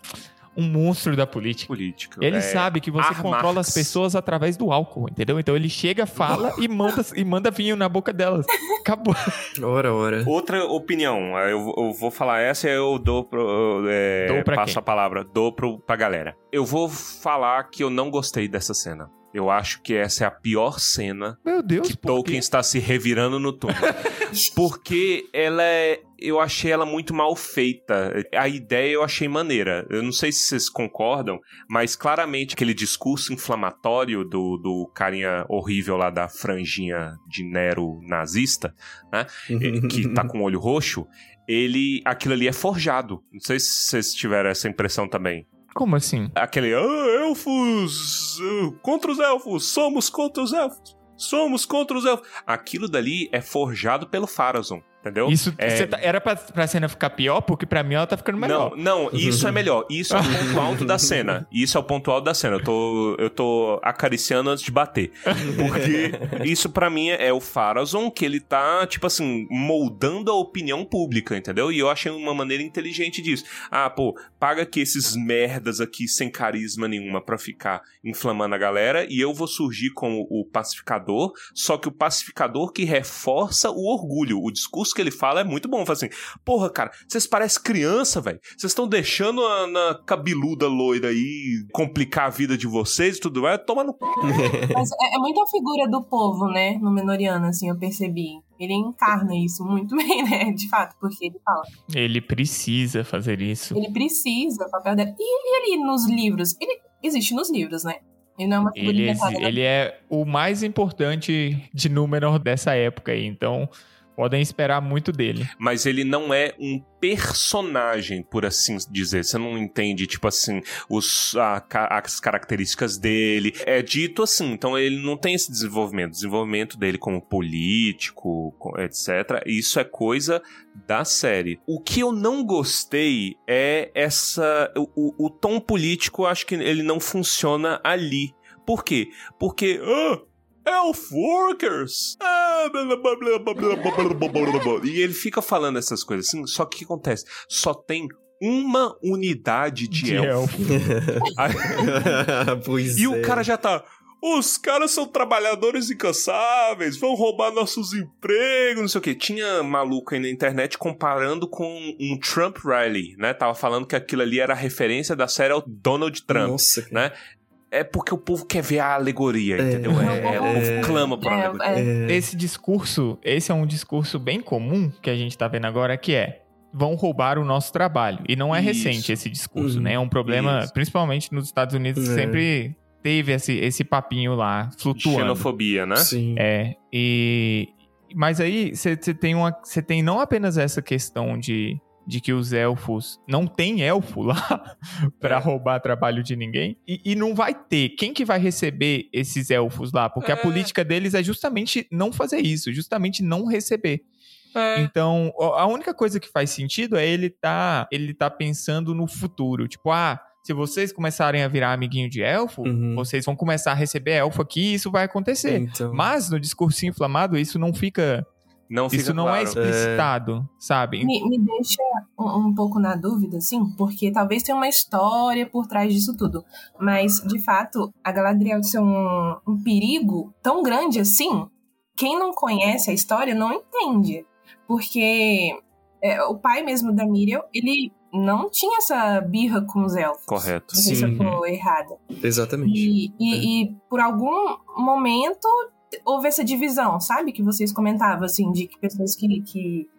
um monstro da política. Político. Ele é, sabe que você controla Marx. as pessoas através do álcool, entendeu? Então ele chega, fala e manda, e manda vinho na boca delas. Acabou. Ora, ora. Outra opinião, eu, eu vou falar essa e eu dou pro. é, Dou pra passo quem? a palavra, dou pro, pra galera. Eu vou falar que eu não gostei dessa cena. Eu acho que essa é a pior cena Meu Deus, que Tolkien está se revirando no túmulo. Porque ela é. Eu achei ela muito mal feita. A ideia eu achei maneira. Eu não sei se vocês concordam, mas claramente aquele discurso inflamatório do, do carinha horrível lá da franjinha de Nero nazista, né? que tá com o olho roxo, ele. aquilo ali é forjado. Não sei se vocês tiveram essa impressão também. Como assim? Aquele, ah, elfos, ah, contra os elfos, somos contra os elfos, somos contra os elfos. Aquilo dali é forjado pelo Farazon. Entendeu? Isso É, tá- era pra, pra cena ficar pior, porque pra mim ela tá ficando melhor. Não, não, isso é melhor. Isso é o ponto alto da cena. Isso é o ponto alto da cena. Eu tô, eu tô acariciando antes de bater. Porque isso pra mim é o Farazon, que ele tá, tipo assim, moldando a opinião pública, entendeu? E eu achei uma maneira inteligente disso. Ah, pô, paga aqui esses merdas aqui sem carisma nenhuma pra ficar inflamando a galera e eu vou surgir como o pacificador, só que o pacificador que reforça o orgulho. O discurso que ele fala é muito bom. Fala assim, porra, cara, vocês parecem criança, velho. Vocês estão deixando a na cabeluda loira aí complicar a vida de vocês e tudo mais. Toma no... cu. Mas é, é muito a figura do povo, né? No Menoriano, assim, eu percebi. Ele encarna isso muito bem, né? De fato, porque ele fala. Ele precisa fazer isso. Ele precisa, o papel dele. E, ele nos livros? Ele existe nos livros, né? Ele não é uma figura Ele, né? ele é o mais importante de Númenor dessa época aí, então podem esperar muito dele. Mas ele não é um personagem, por assim dizer. Você não entende, tipo assim, os, a as características dele. É dito assim, então ele não tem esse desenvolvimento. O desenvolvimento dele como político, co- etc. Isso é coisa da série. O que eu não gostei é essa. O, o- tom político, acho que ele não funciona ali. Por quê? Porque. ah, Elf Workers! Ah, blá, blá, blá, blá, blá, blá, blá, blá, blá, blá. E ele fica falando essas coisas assim, só que o que acontece? Só tem uma unidade de, De elfo. pois E é. o cara já tá. Os caras são trabalhadores incansáveis, vão roubar nossos empregos, não sei o que. Tinha maluco aí na internet comparando com um Trump Rally, né? Tava falando que aquilo ali era a referência da série ao Donald Trump. Nossa, né? É porque o povo quer ver a alegoria, É. entendeu? É, o É. povo clama por É, alegoria. é. É, Esse discurso, esse é um discurso bem comum que a gente tá vendo agora, que é vão roubar o nosso trabalho. E não é Isso. recente esse discurso, Uhum. né? É um problema, Isso. principalmente nos Estados Unidos, É. sempre teve esse, esse papinho lá, flutuando. Xenofobia, né? Sim. É, e. Mas aí você tem uma. Você tem não apenas essa questão de, de que os elfos. Não tem elfo lá pra É. roubar trabalho de ninguém. E, e não vai ter. Quem que vai receber esses elfos lá? Porque a É. política deles é justamente não fazer isso, justamente não receber. É. Então, a única coisa que faz sentido é ele tá, ele tá pensando no futuro. Tipo, ah, se vocês começarem a virar amiguinho de elfo, Uhum. vocês vão começar a receber elfo aqui e isso vai acontecer. Então, Mas no discurso inflamado, isso não fica. Não fica isso não é claro. explicitado, sabe? Me, me deixa um, um pouco na dúvida, assim, porque talvez tenha uma história por trás disso tudo. Mas, de fato, a Galadriel ser um, um perigo tão grande assim, quem não conhece a história não entende. Porque é, o pai mesmo da Miriel, ele não tinha essa birra com os elfos. Correto. Não sei se eu Sim. tô errada. exatamente. E, e, e por algum momento houve essa divisão, sabe? Que vocês comentavam, assim, de que pessoas que estão que,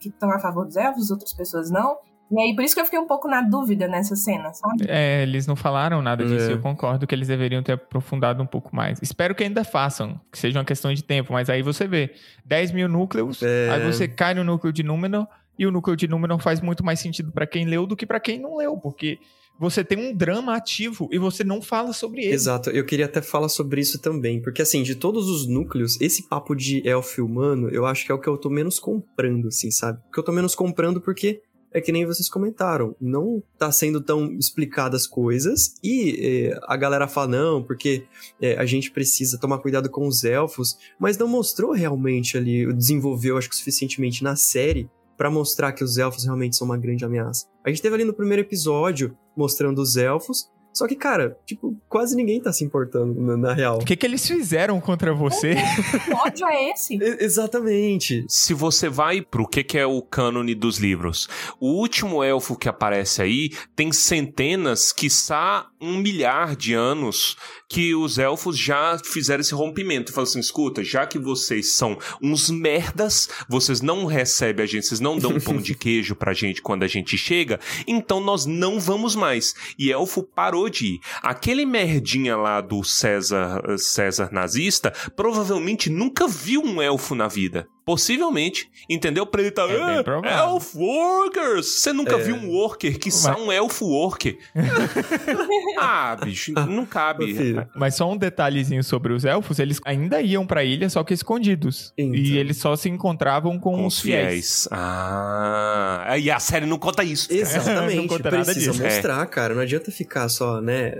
que estão a favor dos elfos, outras pessoas não. E aí, por isso que eu fiquei um pouco na dúvida nessa cena, sabe? É, eles não falaram nada disso. É. Eu concordo que eles deveriam ter aprofundado um pouco mais. Espero que ainda façam, que seja uma questão de tempo. Mas aí você vê 10 mil núcleos, É. aí você cai no núcleo de Númenor, e o núcleo de Númenor faz muito mais sentido pra quem leu do que pra quem não leu, porque você tem um drama ativo e você não fala sobre ele. Exato, eu queria até falar sobre isso também, porque assim, de todos os núcleos, esse papo de elfo humano, eu acho que é o que eu tô menos comprando, assim, sabe? Porque eu tô menos comprando porque é que nem vocês comentaram, não tá sendo tão explicadas coisas e eh, a galera fala não, porque eh, a gente precisa tomar cuidado com os elfos, mas não mostrou realmente ali, desenvolveu acho que suficientemente na série pra mostrar que os elfos realmente são uma grande ameaça. A gente teve ali no primeiro episódio mostrando os elfos, só que, cara, tipo, quase ninguém tá se importando na, na real. O que, que eles fizeram contra você? Que ódio é esse? E- exatamente. Se você vai pro que, que é o cânone dos livros, o último elfo que aparece aí tem centenas, quiçá um milhar de anos que os elfos já fizeram esse rompimento. Falam assim: escuta, já que vocês são uns merdas, vocês não recebem a gente, vocês não dão pão de queijo pra gente quando a gente chega, então nós não vamos mais. E elfo parou de ir. Aquele merdinha lá do César, César nazista provavelmente nunca viu um elfo na vida. Possivelmente, entendeu? Pra ele tá. É bem "Ah, provável." elf workers! Você nunca viu um worker que só um elfo worker? ah, bicho, não cabe. filho. Mas só um detalhezinho sobre os elfos, eles ainda iam pra ilha, só que escondidos. Então. E eles só se encontravam com, Com os fiéis. Ah, e a série não conta isso. cara. Não Exatamente, conta nada precisa disso. mostrar, cara. Não adianta ficar só, né,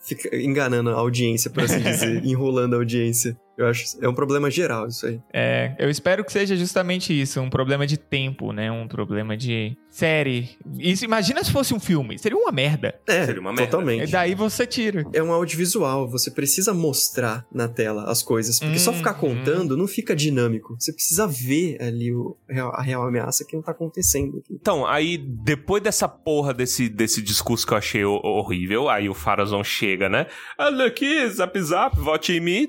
fica enganando a audiência, por assim dizer, enrolando a audiência. Eu acho é um problema geral isso aí. É, eu espero que seja justamente isso, um problema de tempo, né? Um problema de série. Isso, imagina se fosse um filme, seria uma merda. É, Seria uma merda. E totalmente. daí você tira. É um audiovisual, você precisa mostrar na tela as coisas, porque só ficar Uhum. contando não fica dinâmico. Você precisa ver ali o, a real ameaça que não tá acontecendo aqui. Então, aí, depois dessa porra desse, desse discurso que eu achei ho- horrível, aí o Farazon chega, né? Olha aqui, zap zap, vote em mim.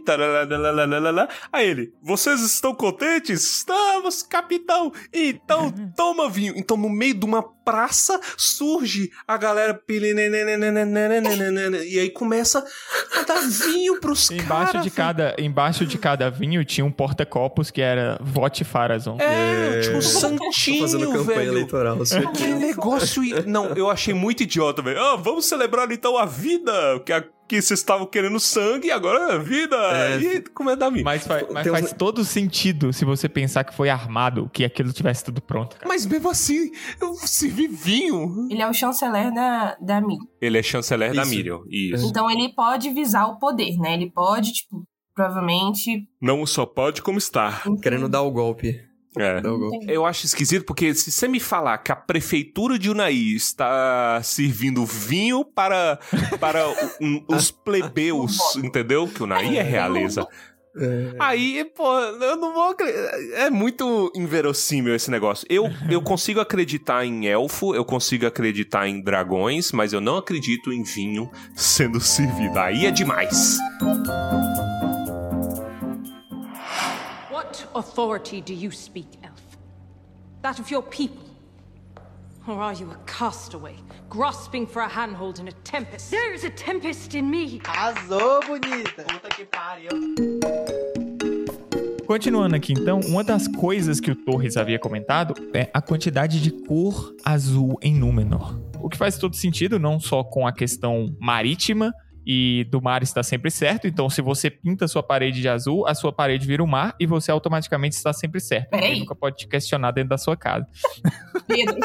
Aí ele, vocês estão contentes? Estamos, capitão! Então, toma vinho. Então, no meio de uma praça surge a galera e aí começa a dar vinho pros caras. Embaixo cara, de cada, embaixo de cada vinho tinha um porta-copos que era vote Farazon. É, tipo um santinho, fazendo campanha velho. eleitoral. É, que negócio. Não, eu achei muito idiota, velho. Ah, vamos celebrar então a vida, que a que vocês estavam querendo sangue e agora é vida. É. E como é da minha. Mas, fa- mas uns- faz todo sentido se você pensar que foi armado, que aquilo tivesse tudo pronto. cara. Mas mesmo assim, eu servi vinho. Ele é o chanceler da, da mídia. Ele é chanceler da Isso. Miriam. Isso. Então ele pode visar o poder, né? Ele pode, tipo, provavelmente. Não só pode, como está. Querendo dar o golpe. É. Eu acho esquisito porque se você me falar que a prefeitura de Unai está servindo vinho para, para um- os plebeus, entendeu? Que Unai é realeza. É, Aí, pô, eu não vou acreditar. É muito inverossímil esse negócio. Eu, eu consigo acreditar em elfo, eu consigo acreditar em dragões, mas eu não acredito em vinho sendo servido. Aí é demais. What authority do you speak, Elf? That of your people? Or are you a castaway, grasping for a handhold in a tempest? There is a tempest in me. Arrasou, bonita. Puta que pariu. Continuando aqui, então, uma das coisas que o Torres havia comentado é a quantidade de cor azul em Númenor. O que faz todo sentido, não só com a questão marítima e do mar está sempre certo. Então, se você pinta sua parede de azul, a sua parede vira o mar e você automaticamente está sempre certo. Peraí. Ninguém nunca pode te questionar dentro da sua casa. Pedro,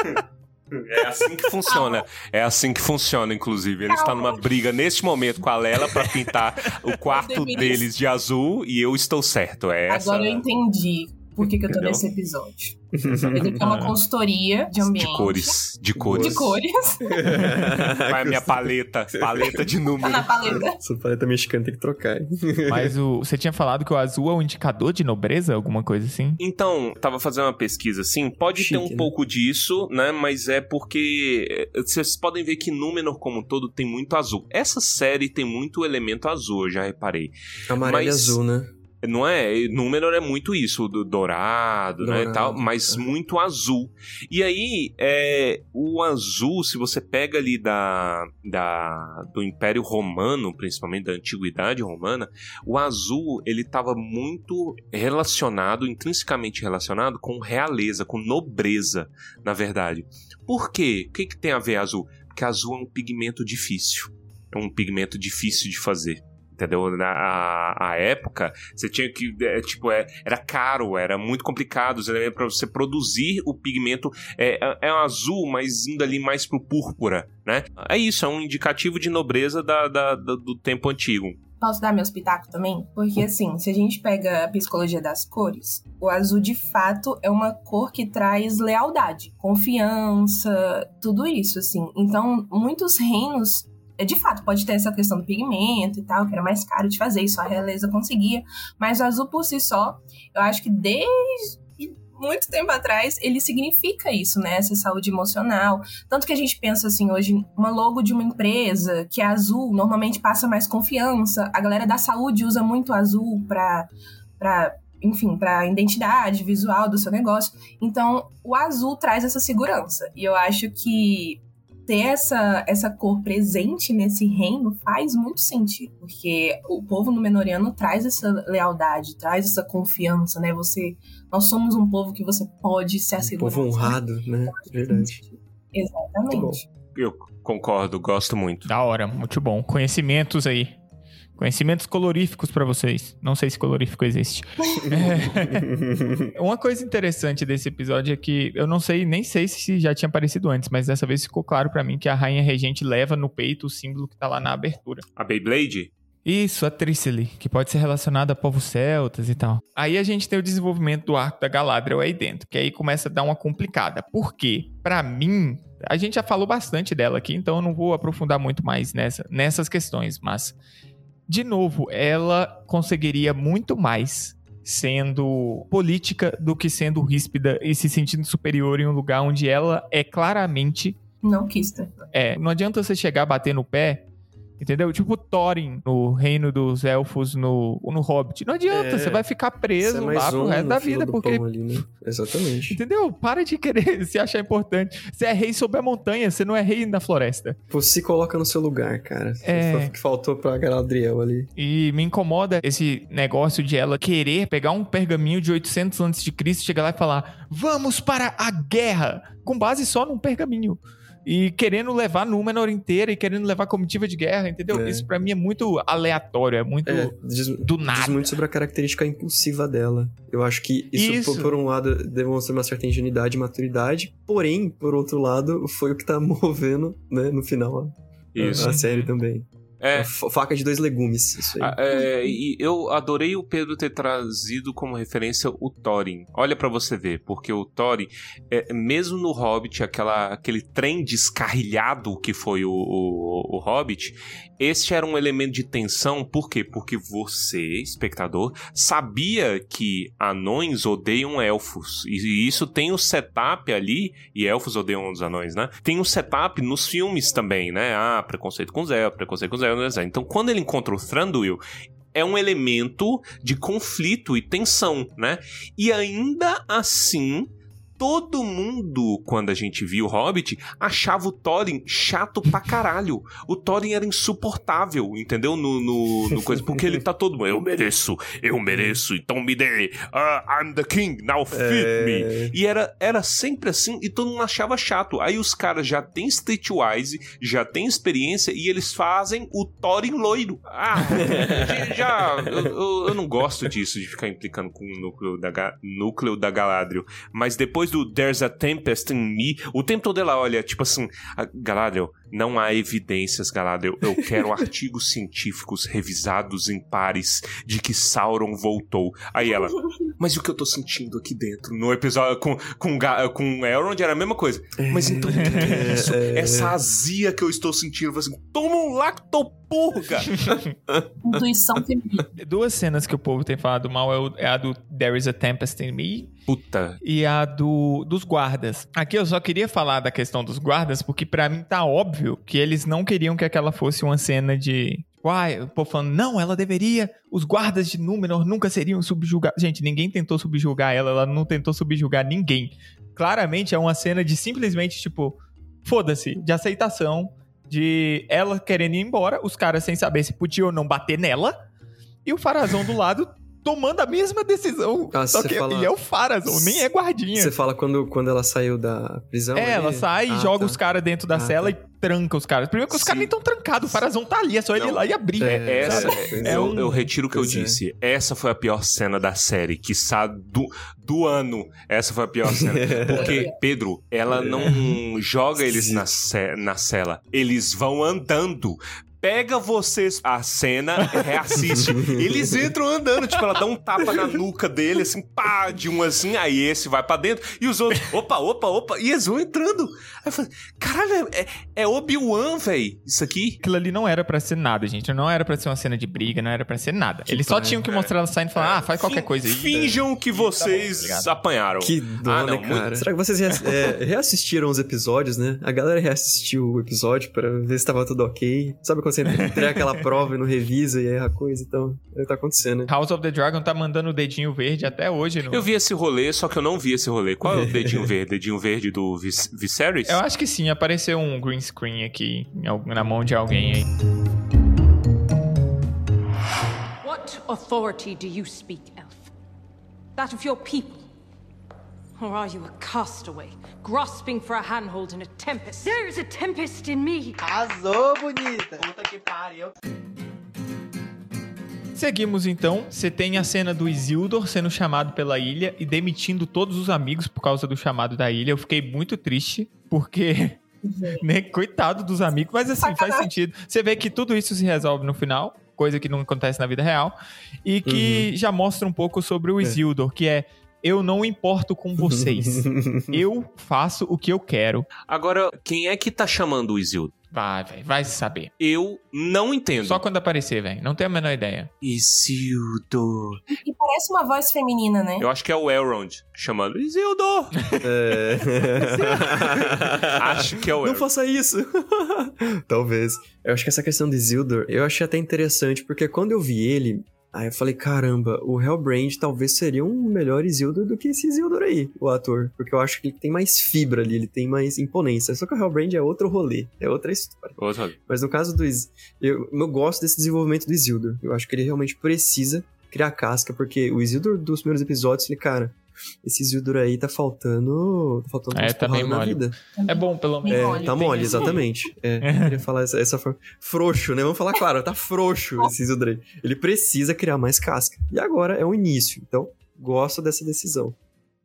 É assim que funciona. É assim que funciona, inclusive. Ele está numa briga neste momento com a Lela pra pintar o quarto deles de azul e eu estou certo. É essa. agora eu entendi por que, que eu tô Entendeu? nesse episódio. Ele é uma consultoria de ambiente. De cores. De cores. De cores. Vai a minha paleta. Paleta de Tá número. na paleta. Essa paleta mexicana tem que trocar. hein? Mas o, você tinha falado que o azul é um indicador de nobreza, alguma coisa assim? Então, tava fazendo uma pesquisa assim, pode ter Chique, um né? pouco disso, né? Mas é porque eh, vocês podem ver que Númenor como um todo tem muito azul. Essa série tem muito elemento azul, eu já reparei. Amarelo e Mas- azul, né? Não é? Númenor é muito isso, do dourado, né, Dourado, tal, mas é. muito azul. E aí, é, o azul, se você pega ali da, da do Império Romano, principalmente da Antiguidade Romana, o azul, ele estava muito relacionado, intrinsecamente relacionado com realeza, com nobreza, na verdade. Por quê? O que, que tem a ver azul? Porque azul é um pigmento difícil. É um pigmento difícil de fazer. Entendeu? Na a, a época, você tinha que. é, tipo, é, era caro, era muito complicado para você produzir o pigmento. É, é, é um azul, mas indo ali mais pro púrpura, né? É isso, é um indicativo de nobreza da, da- da- do tempo antigo. Posso dar meus pitacos também? Porque, assim, se a gente pega a psicologia das cores, o azul de fato é uma cor que traz lealdade, confiança, tudo isso, assim. Então, muitos reinos, é, de fato, pode ter essa questão do pigmento e tal, que era mais caro de fazer, isso a realeza conseguia. Mas o azul por si só, eu acho que desde muito tempo atrás, ele significa isso, né? Essa saúde emocional. Tanto que a gente pensa assim, hoje, uma logo de uma empresa que é azul, normalmente passa mais confiança. A galera da saúde usa muito azul para para enfim, para identidade visual do seu negócio. Então, o azul traz essa segurança. E eu acho que ter essa, essa cor presente nesse reino faz muito sentido, porque o povo Númenoriano traz essa lealdade, traz essa confiança, né? Você, nós somos um povo que você pode se Um assegurar. povo honrado, né? Verdade. Exatamente. Eu concordo, gosto muito. Da hora, muito bom. Conhecimentos aí. Conhecimentos coloríficos pra vocês. Não sei se colorífico existe. É. Uma coisa interessante desse episódio é que eu não sei, nem sei se já tinha aparecido antes, mas dessa vez ficou claro pra mim que a rainha regente leva no peito o símbolo que tá lá na abertura. A Beyblade? Isso, a Trícele, que pode ser relacionada a povos celtas e tal. Aí a gente tem o desenvolvimento do arco da Galadriel aí dentro, que aí começa a dar uma complicada. Por quê? Pra mim, a gente já falou bastante dela aqui, então eu não vou aprofundar muito mais nessa, nessas questões, mas de novo, ela conseguiria muito mais sendo política do que sendo ríspida e se sentindo superior em um lugar onde ela é claramente Não quis ter. é, não adianta você chegar a bater no pé, entendeu? Tipo Thorin no Reino dos Elfos no, no Hobbit. Não adianta, É, você vai ficar Você preso é lá pro um resto no da vida, porque. ali, né? Exatamente. Entendeu? Para de querer se achar importante. Você é rei sobre a montanha, você não é rei na floresta. Você se coloca no seu lugar, cara. É. Foi o que faltou pra Galadriel ali. E me incomoda esse negócio de ela querer pegar um pergaminho de 800 a.C., chegar lá e falar: vamos para a guerra, com base só num pergaminho. E querendo levar Númenor inteira e querendo levar comitiva de guerra, entendeu? É. Isso pra mim é muito aleatório, é muito É, diz, do nada. diz muito sobre a característica impulsiva dela. Eu acho que isso, Isso. Por, por um lado, demonstra uma certa ingenuidade e maturidade. Porém, por outro lado, foi o que tá movendo, né, no final, Isso. a série também. É. Fa- faca de dois legumes, isso aí. Ah, é, e eu adorei o Pedro ter trazido como referência o Thorin. Olha pra você ver, porque o Thorin, é, mesmo no Hobbit, aquela, aquele trem descarrilhado que foi o, o, o Hobbit, este era um elemento de tensão. Por quê? Porque você, espectador, sabia que anões odeiam elfos. E isso tem um setup ali, e elfos odeiam os anões, né? Tem um setup nos filmes também, né? Ah, preconceito com os elfos, preconceito com os elfos. Então, quando ele encontra o Thranduil, é um elemento de conflito e tensão, né? E ainda assim, todo mundo, quando a gente viu o Hobbit, achava o Thorin chato pra caralho. O Thorin era insuportável, entendeu? No, no, no coisa, porque ele tá todo. Eu mereço, eu mereço, então me dê. Ah, I'm the king, now feed me. É, E era, era sempre assim, e todo mundo achava chato. Aí os caras já têm Streetwise, já têm experiência, e eles fazem o Thorin loiro. Ah, já. Eu, eu- eu não gosto disso, de ficar implicando com o núcleo da, núcleo da Galadriel. Mas depois do There's a Tempest in Me, o tempo todo ela olha, tipo assim, "Ah, Galadriel, não há evidências, Galadriel. Eu quero artigos científicos revisados em pares de que Sauron voltou. Aí ela, mas o que eu tô sentindo aqui dentro? No episódio com, com, com Elrond era a mesma coisa. Mas então, o que é isso? É. Essa azia que eu estou sentindo. Eu assim, toma um lactopurga! Intuição feminina. Duas cenas que o povo tem falado mal é, é a do There is a Tempest in Me Puta. e a do dos guardas. Aqui eu só queria falar da questão dos guardas, porque pra mim tá óbvio que eles não queriam que aquela fosse uma cena de. Uai, o povo falando, não, ela deveria. Os guardas de Númenor nunca seriam subjugados. Gente, ninguém tentou subjugar ela, ela não tentou subjugar ninguém. Claramente é uma cena de simplesmente, tipo, foda-se, de aceitação, de ela querendo ir embora, os caras sem saber se podiam ou não bater nela, e o Farazão do lado tomando a mesma decisão. Ah, Só você que fala- e é o Farazão, nem é guardinha. Você fala quando, quando ela saiu da prisão? É, ela ali? sai e Ah, joga tá. os caras dentro da Ah, cela tá. e tranca os caras. Primeiro que os caras nem estão trancados, o Farazão tá ali, é só ele ir lá e abrir. É, essa, sabe? É eu, um- eu retiro o que eu Pois é. disse. Essa foi a pior cena da série, que do, do ano. Essa foi a pior cena. Porque, Pedro, ela não joga eles na, ce- na cela. Eles vão andando. Pega vocês a cena, reassiste. Eles entram andando, tipo, ela dá um tapa na nuca dele, assim, pá, de um assim, aí esse vai pra dentro, e os outros, opa, opa, opa, e eles vão entrando. Aí eu falei, caralho, é, é Obi-Wan, véi, isso aqui. Aquilo ali não era pra ser nada, gente. Não era pra ser uma cena de briga, não era pra ser nada. Eles só tinham que mostrar ela saindo e falar, ah, faz qualquer Fin- coisa aí. Finjam que vocês obrigado. apanharam. Que dó, Ah, não, né, cara? muito- Será que vocês é, reassistiram os episódios, né? A galera reassistiu o episódio pra ver se tava tudo ok. Sabe quando você entrega aquela prova e não revisa e erra a coisa, então é tá acontecendo. House of the Dragon tá mandando o dedinho verde até hoje. No... Eu vi esse rolê, só que eu não vi esse rolê. Qual é o dedinho verde? Dedinho verde do Vis Viserys? Eu acho que sim, apareceu um green screen aqui na mão de alguém aí. What authority do you speak, Elf? That of your people? Or are you a castaway, grasping for a handhold in a tempest? There is a tempest in me. Arrasou, bonita. Puta que pariu. Seguimos então. Você tem a cena do Isildur sendo chamado pela ilha e demitindo todos os amigos por causa do chamado da ilha. Eu fiquei muito triste, porque. né, coitado dos amigos, mas assim, faz sentido. Você vê que tudo isso se resolve no final, coisa que não acontece na vida real, e que já mostra um pouco sobre o Isildur, que é. Eu não importo com vocês. Eu faço o que eu quero. Agora, quem é que tá chamando o Isildo? Vai, velho, vai saber. Eu não entendo. Só quando aparecer, velho. Não tenho a menor ideia. Isildo. E parece uma voz feminina, né? Eu acho que é o Elrond chamando Isildo. É. Acho que é o Não Elrond. faça isso! Talvez. Eu acho que essa questão de Isildur, eu achei até interessante, porque quando eu vi ele, aí eu falei, caramba, o Hellbrand talvez seria um melhor Isildur do que esse Isildur aí, o ator. Porque eu acho que ele tem mais fibra ali, ele tem mais imponência. Só que o Hellbrand é outro rolê, é outra história. Outro. Mas no caso do Is... eu, eu gosto desse desenvolvimento do Isildur. Eu acho que ele realmente precisa criar casca, porque o Isildur dos primeiros episódios, ele, cara, esse Isildur aí tá faltando. Tá faltando É, tá bem mole. vida. É bom, pelo menos. É, mole. tá mole, exatamente. É, eu queria falar essa, essa forma. Frouxo, né? Vamos falar claro, tá frouxo esse Isildur aí. Ele precisa criar mais casca. E agora é o início, então gosto dessa decisão.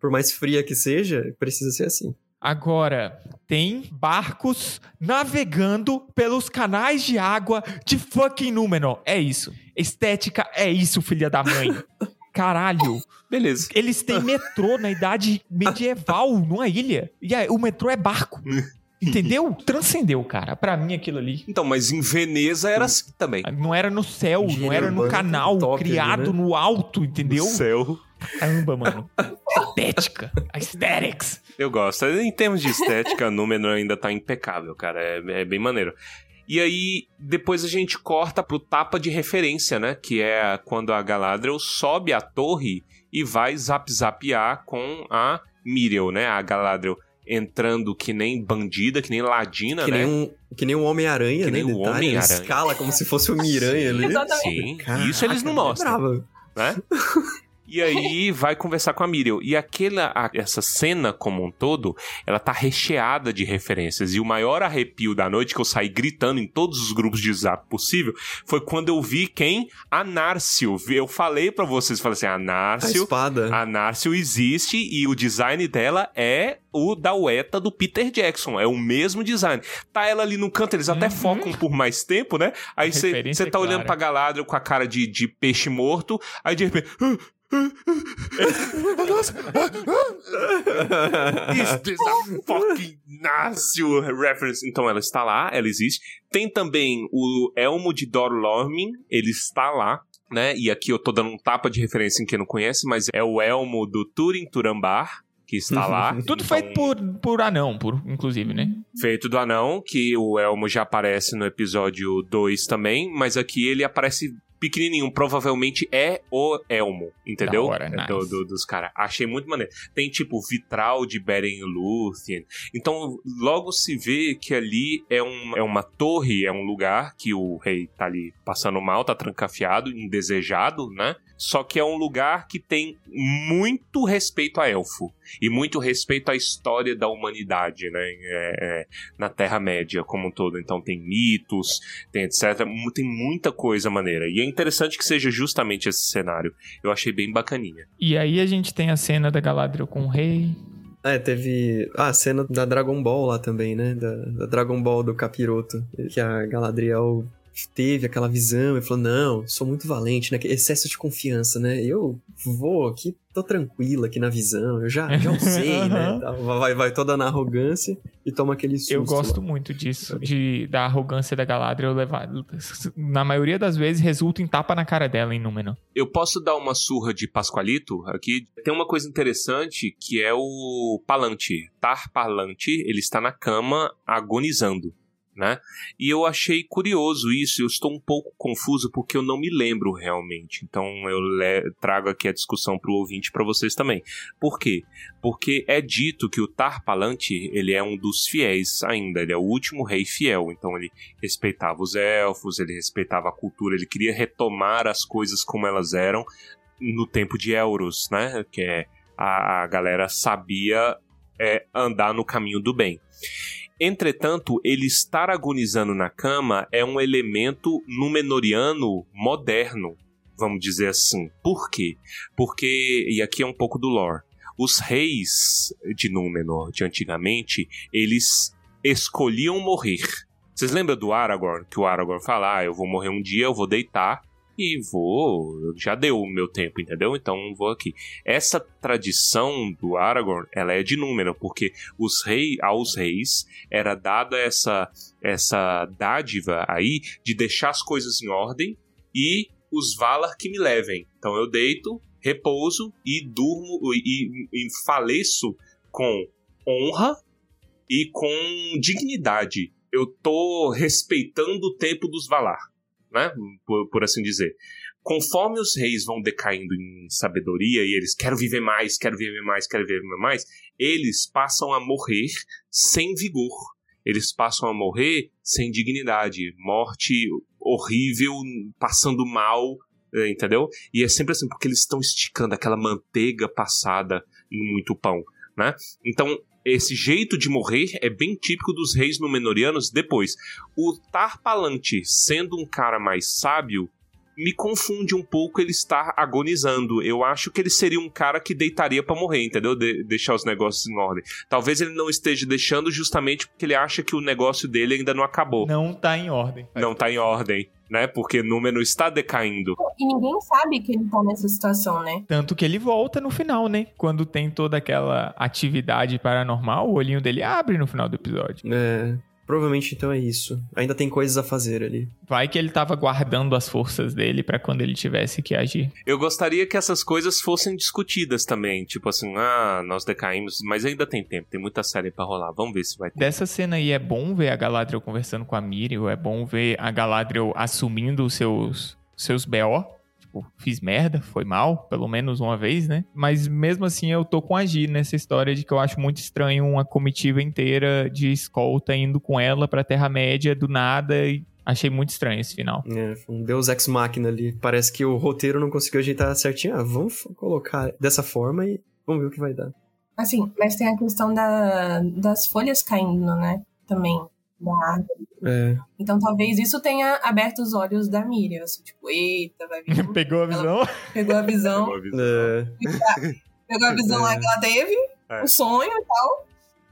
Por mais fria que seja, precisa ser assim. Agora, tem barcos navegando pelos canais de água de fucking Númenor. É isso. Estética é isso, filha da mãe. Caralho. Beleza. Eles têm metrô na idade medieval numa ilha. E aí, o metrô é barco. Entendeu? Transcendeu, cara. Pra mim, aquilo ali. Então, mas em Veneza era assim também. Não era no céu, não era no urbana canal, top criado né? no alto, entendeu? No céu. Caramba, mano. Estética. Aesthetics. Eu gosto. Em termos de estética, Númenor ainda tá impecável, cara. É, é bem maneiro. E aí, depois a gente corta pro tapa de referência, né? Que é quando a Galadriel sobe a torre e vai zap-zapear com a Miriel, né? A Galadriel entrando que nem bandida, que nem ladina, Que né? nem um, que nem um Homem-Aranha, Que né? nem um Homem-Aranha. escala como se fosse o Miranha ali. Exatamente. Sim, Caraca, isso eles não mostram. né? E aí vai conversar com a Miriel. E aquela, a- essa cena como um todo, ela tá recheada de referências. E o maior arrepio da noite, que eu saí gritando em todos os grupos de zap possível, foi quando eu vi quem? A Nárcio. Eu falei pra vocês, falei assim, a A Nárcio... espada. A Nárcio existe e o design dela é o da Ueta do Peter Jackson. É o mesmo design. Tá ela ali no canto, eles até Uhum. focam por mais tempo, né? Aí você tá é olhando clara. pra Galadriel com a cara de, de peixe morto, aí de repente. Is this a fucking Nárcio reference? Então ela está lá, ela existe. Tem também o Elmo de Dorlormin, ele está lá. Né? E aqui eu tô dando um tapa de referência em quem não conhece, mas é o Elmo do Turin Turambar, que está lá. Tudo Então, feito por, por anão, por, inclusive, né? Feito do anão, que o Elmo já aparece no episódio 2 também, mas aqui ele aparece pequenininho, provavelmente é o Elmo, entendeu? Hora, É nice. do, do- dos caras. Achei muito maneiro. Tem tipo vitral de Beren Luthien. Então logo se vê que ali é, um, é uma torre, é um lugar que o rei tá ali passando mal, tá trancafiado, indesejado, né? Só que é um lugar que tem muito respeito a elfo e muito respeito à história da humanidade, né? É, é, na Terra-média como um todo. Então tem mitos, tem etc. Tem muita coisa maneira. E é interessante que seja justamente esse cenário. Eu achei bem bacaninha. E aí a gente tem a cena da Galadriel com o rei. É, teve. Ah, a cena da Dragon Ball lá também, né? Da, da Dragon Ball do Capiroto. Que a Galadriel teve aquela visão e falou: Não, sou muito valente, né? Que Excesso de confiança, né? Eu vou aqui, tô tranquila aqui na visão, eu já, já usei, né? Tá, Vai, vai toda na arrogância e toma aquele susto. Eu gosto lá. muito disso, de, da arrogância da Galadriel levar. Na maioria das vezes resulta em tapa na cara dela em Númenor. Eu posso dar uma surra de Pascoalito aqui? Tem uma coisa interessante que é o Palante. Tar Palante, ele está na cama agonizando. Né? E eu achei curioso isso, eu estou um pouco confuso porque eu não me lembro realmente. Então eu trago aqui a discussão para o ouvinte para vocês também. Por quê? Porque é dito que o Tar Palante, ele é um dos fiéis ainda, ele é o último rei fiel, então ele respeitava os elfos, ele respeitava a cultura, ele queria retomar as coisas como elas eram no tempo de Euros, né? Que é a, a galera sabia é, andar no caminho do bem. Entretanto, ele estar agonizando na cama é um elemento númenoriano moderno, vamos dizer assim. Por quê? Porque, e aqui é um pouco do lore, os reis de Númenor de antigamente, eles escolhiam morrer. Vocês lembram do Aragorn? Que o Aragorn fala, ah, eu vou morrer um dia, eu vou deitar e vou. Já deu o meu tempo, entendeu? Então vou aqui. Essa tradição do Aragorn, ela é de número, porque os reis, aos reis era dada essa, essa dádiva aí de deixar as coisas em ordem e os Valar que me levem. Então eu deito, repouso e durmo e, e, e faleço com honra e com dignidade. Eu tô respeitando o tempo dos Valar né? Por, por assim dizer. Conforme os reis vão decaindo em sabedoria e eles querem viver mais, querem viver mais, querem viver mais, eles passam a morrer sem vigor. Eles passam a morrer sem dignidade, morte horrível, passando mal, eh, entendeu? E é sempre assim, porque eles estão esticando aquela manteiga passada em muito pão, né? Então, esse jeito de morrer é bem típico dos reis Númenóreanos depois. O Tarpalante, sendo um cara mais sábio, me confunde um pouco ele estar agonizando. Eu acho que ele seria um cara que deitaria para morrer, entendeu? De deixar os negócios em ordem. Talvez ele não esteja deixando justamente porque ele acha que o negócio dele ainda não acabou. Não tá em ordem. Não tá em ordem né? Porque Númenor está decaindo. E ninguém sabe que ele tá nessa situação, né? Tanto que ele volta no final, né? Quando tem toda aquela atividade paranormal, o olhinho dele abre no final do episódio. É. Provavelmente então é isso. Ainda tem coisas a fazer ali. Vai que ele tava guardando as forças dele para quando ele tivesse que agir. Eu gostaria que essas coisas fossem discutidas também. Tipo assim, ah, nós decaímos, mas ainda tem tempo, tem muita série para rolar. Vamos ver se vai ter. Dessa cena aí é bom ver a Galadriel conversando com a Miriel, é bom ver a Galadriel assumindo os seus, seus BO tipo, fiz merda, foi mal, pelo menos uma vez, né? Mas mesmo assim eu tô com a Gi nessa história de que eu acho muito estranho uma comitiva inteira de escolta indo com ela pra Terra-média do nada e Achei muito estranho esse final. É, um Deus Ex Machina ali. Parece que o roteiro não conseguiu ajeitar certinho. Ah, vamos colocar dessa forma e vamos ver o que vai dar. Assim, mas tem a questão da, das folhas caindo, né? Também da árvore. É. Então talvez isso tenha aberto os olhos da Miriam, assim, tipo, eita, vai vir. pegou a visão? Ela pegou a visão. Pegou a visão. É. Pegou a visão lá que ela teve, É. o sonho e tal.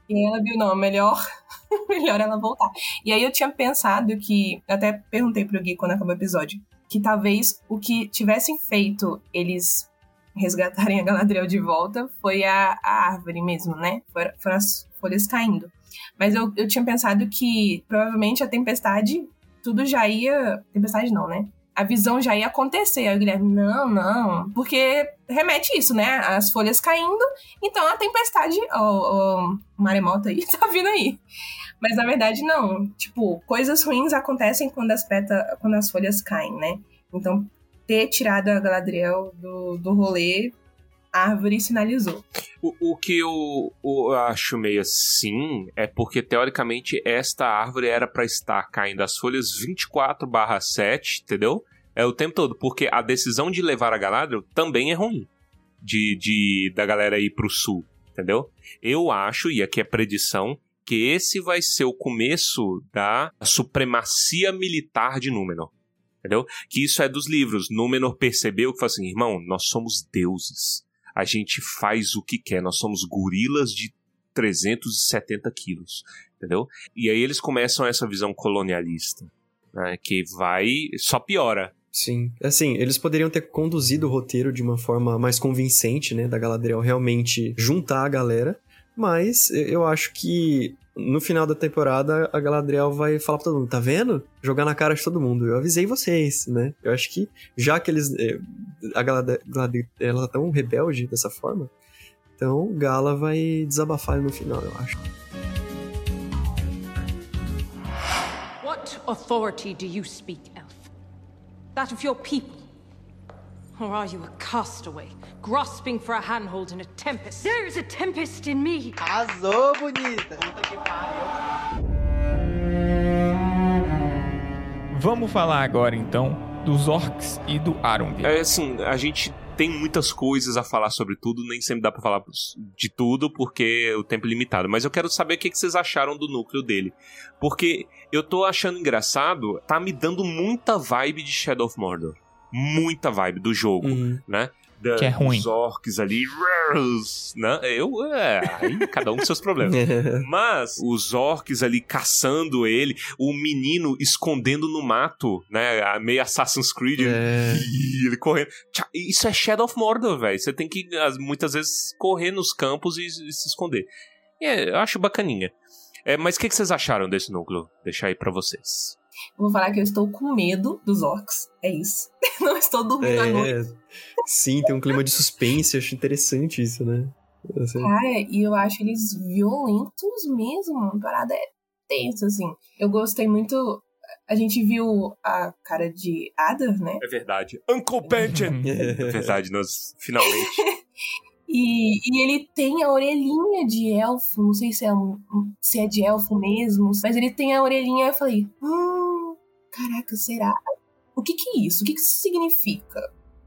E ela viu, não, melhor, melhor ela voltar. E aí eu tinha pensado que, eu até perguntei pro Gui quando acabou o episódio, que talvez o que tivessem feito eles resgatarem a Galadriel de volta foi a, a árvore mesmo, né? Foram, foram as folhas caindo. Mas eu, eu tinha pensado que provavelmente a tempestade, tudo já ia. Tempestade não, né? A visão já ia acontecer. Aí o Guilherme, não, não. Porque remete isso, né? As folhas caindo. Então a tempestade, o, o maremoto aí, tá vindo aí. Mas na verdade, não. Tipo, coisas ruins acontecem quando as, peta, quando as folhas caem, né? Então, ter tirado a Galadriel do, do rolê, árvore sinalizou. O, o que eu, eu acho meio assim é porque, teoricamente, esta árvore era pra estar caindo as folhas 24/7, entendeu? É o tempo todo, porque a decisão de levar a Galadriel também é ruim. De, de da galera ir pro sul, entendeu? Eu acho, e aqui é predição, que esse vai ser o começo da supremacia militar de Númenor. Entendeu? Que isso é dos livros. Númenor percebeu que falou assim: irmão, nós somos deuses. A gente faz o que quer. Nós somos gorilas de 370 quilos. Entendeu? E aí eles começam essa visão colonialista. Né, que vai. só piora. Sim. Assim, eles poderiam ter conduzido o roteiro de uma forma mais convincente, né? Da Galadriel realmente juntar a galera. Mas eu acho que no final da temporada a Galadriel vai falar pra todo mundo, tá vendo? Jogar na cara de todo mundo. Eu avisei vocês, né? Eu acho que já que eles. eh, A Galadriel ela tá tão rebelde dessa forma. Então Gala vai desabafar no final, eu acho. authority do you speak, Elf? That of your people? Or are you a castaway, grasping for a handhold in a tempest? There is a tempest in me. Arrasou, bonita. Vamos falar agora então dos orcs e do Arundir. É assim, a gente tem muitas coisas a falar sobre tudo, nem sempre dá pra falar de tudo, porque o tempo é limitado. Mas eu quero saber o que vocês acharam do núcleo dele. Porque eu tô achando engraçado, tá me dando muita vibe de Shadow of Mordor. Muita vibe do jogo, Uhum. né? Da, Que é ruim. Os orcs ali, né? Eu, é, aí cada um com seus problemas. Mas os orcs ali caçando ele, o menino escondendo no mato, né? a- Meio Assassin's Creed. É. Ele correndo. Isso é Shadow of Mordor, velho. Você tem que, as- muitas vezes, correr nos campos e, e se esconder. É, eu acho bacaninha. É, mas o que, que vocês acharam desse núcleo? Deixar aí pra vocês. Eu vou falar que eu estou com medo dos orcs. É isso. Não estou dormindo à noite. É, sim, tem um clima de suspense, acho interessante isso, né? Assim, Cara, e eu acho eles violentos mesmo. A parada é tensa, assim. Eu gostei muito. A gente viu a cara de Ada, né? É verdade. Uncle Benjen! é verdade, nós finalmente. E, e ele tem a orelhinha de elfo. Não sei se é, um- se é de elfo mesmo. Mas ele tem a orelhinha. Eu falei, hum, caraca, será? O que que é isso? O que que isso significa?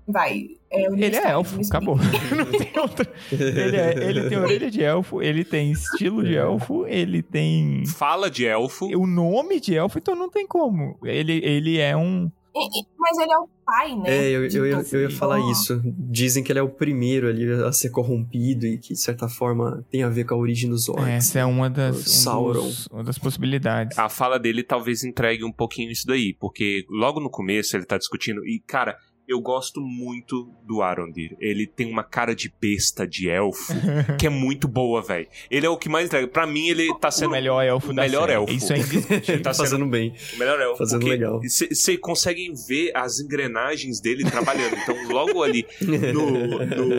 Vai. É, Ele é elfo, acabou. Não tem outra. Ele, é- ele tem orelha de elfo, ele tem estilo de elfo, ele tem Fala de elfo. o nome de elfo, então não tem como. Ele, ele é um. E- e- Mas ele é o pai, né? É, eu, eu, ia, todos. eu ia falar isso. Dizem que ele é o primeiro ali a ser corrompido e que, de certa forma, tem a ver com a origem dos orcs. Essa é uma das, um Sauron. dos- uma das possibilidades. A fala dele talvez entregue um pouquinho isso daí, porque logo no começo ele tá discutindo, e cara, eu gosto muito do Arondir. Ele tem uma cara de besta, de elfo, que é muito boa, velho. Ele é o que mais entrega. Pra mim, ele tá O sendo melhor elfo o da melhor série. elfo. Isso é indiscutível. Ele tá sendo Fazendo bem. o melhor elfo. Fazendo legal. Você consegue ver as engrenagens dele trabalhando. Então, logo ali no. no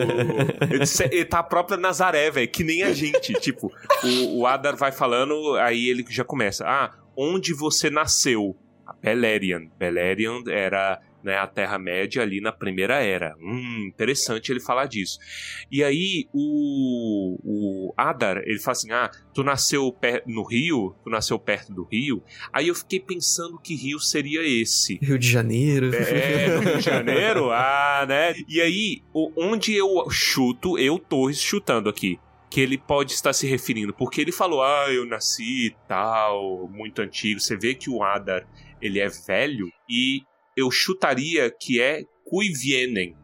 ele, ele tá a própria Nazaré, velho, que nem a gente. Tipo, o, o Adar vai falando, aí ele já começa. Ah, onde você nasceu? A Beleriand. Beleriand era né, a Terra-média ali na Primeira Era. Hum, interessante ele falar disso. E aí, o, o Adar, ele fala assim: Ah, tu nasceu no Rio? Tu nasceu perto do Rio? Aí eu fiquei pensando que Rio seria esse. Rio de Janeiro. É, Rio de Janeiro? Ah, né? E aí, onde eu chuto, eu tô chutando aqui. Que ele pode estar se referindo, porque ele falou, ah, eu nasci e tal, muito antigo. Você vê que o Adar, ele é velho, e eu chutaria que é Cuivienen,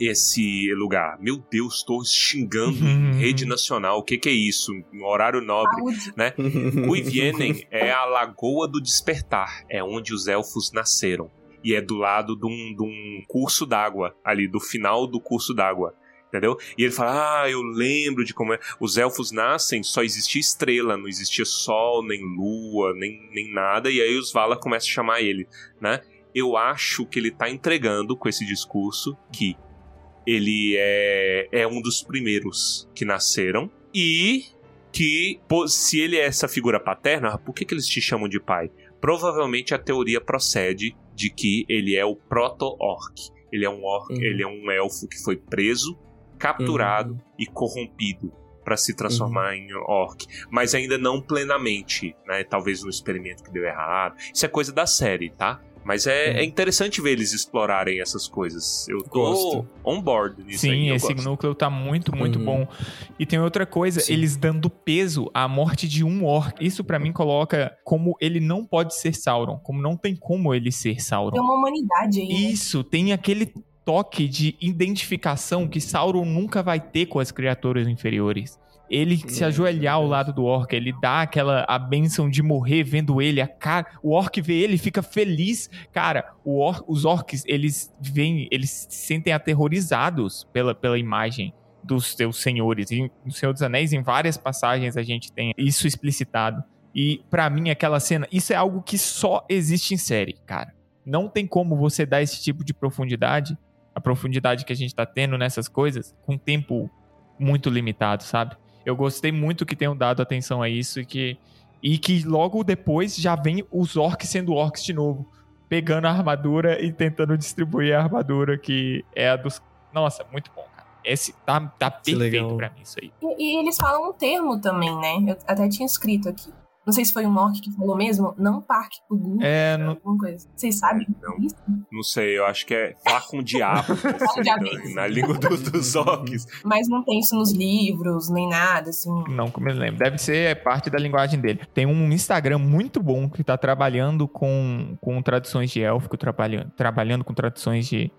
esse lugar. Meu Deus, tô xingando em rede nacional. O que que é isso? Um horário nobre. Saúde. Cuivienen é a Lagoa do Despertar, é onde os elfos nasceram. E é do lado de um, de um curso d'água, ali, do final do curso d'água. Entendeu? E ele fala: Ah, eu lembro de como é. Os elfos nascem, só existia estrela, não existia sol, nem lua, nem, nem nada. E aí os Vala começam a chamar ele, né? Eu acho que ele tá entregando com esse discurso que ele é, é um dos primeiros que nasceram e que se ele é essa figura paterna, por que, que eles te chamam de pai? Provavelmente a teoria procede de que ele é o proto-orc. Ele é um orc, Uhum. ele é um elfo que foi preso, capturado e corrompido para se transformar em orc, mas ainda não plenamente, né? Talvez um experimento que deu errado. Isso é coisa da série, tá? Mas é, é interessante ver eles explorarem essas coisas. Eu tô Gosto. on board nisso aí. Sim, eu esse gosto. núcleo tá muito, muito Uhum. bom. E tem outra coisa, Sim. eles dando peso à morte de um orc. Isso pra mim coloca como ele não pode ser Sauron, como não tem como ele ser Tem Sauron. uma humanidade aí. Isso, tem aquele toque de identificação que Sauron nunca vai ter com as criaturas inferiores. Ele se ajoelhar ao lado do orc, ele dá aquela a benção de morrer vendo ele, a cara, o orc vê ele, fica feliz. Cara, or- os orcs, eles vêm, eles se sentem aterrorizados pela, pela imagem dos seus senhores. E no Senhor dos Anéis, em várias passagens a gente tem isso explicitado. E pra mim aquela cena, isso é algo que só existe em série, cara. Não tem como você dar esse tipo de profundidade, a profundidade que a gente tá tendo nessas coisas, com tempo muito limitado, sabe? Eu gostei muito que tenham dado atenção a isso e que E que logo depois já vem os orcs sendo orcs de novo. Pegando a armadura e tentando distribuir a armadura que é a dos. Nossa, muito bom, cara. Esse tá, tá perfeito legal. pra mim, isso aí. E, e eles falam um termo também, né? Eu até tinha escrito aqui. Não sei se foi um orc que falou mesmo. Não parque Gugu. É, no- Alguma coisa. Vocês sabem Não. isso? Não sei, eu acho que é vá com o diabo. com o diabo. na língua do- dos orcs. Mas não tem isso nos livros, nem nada, assim. Não que eu me lembro. Deve ser é parte da linguagem dele. Tem um Instagram muito bom que tá trabalhando com, com traduções de élfico, trabalhando, trabalhando com traduções de,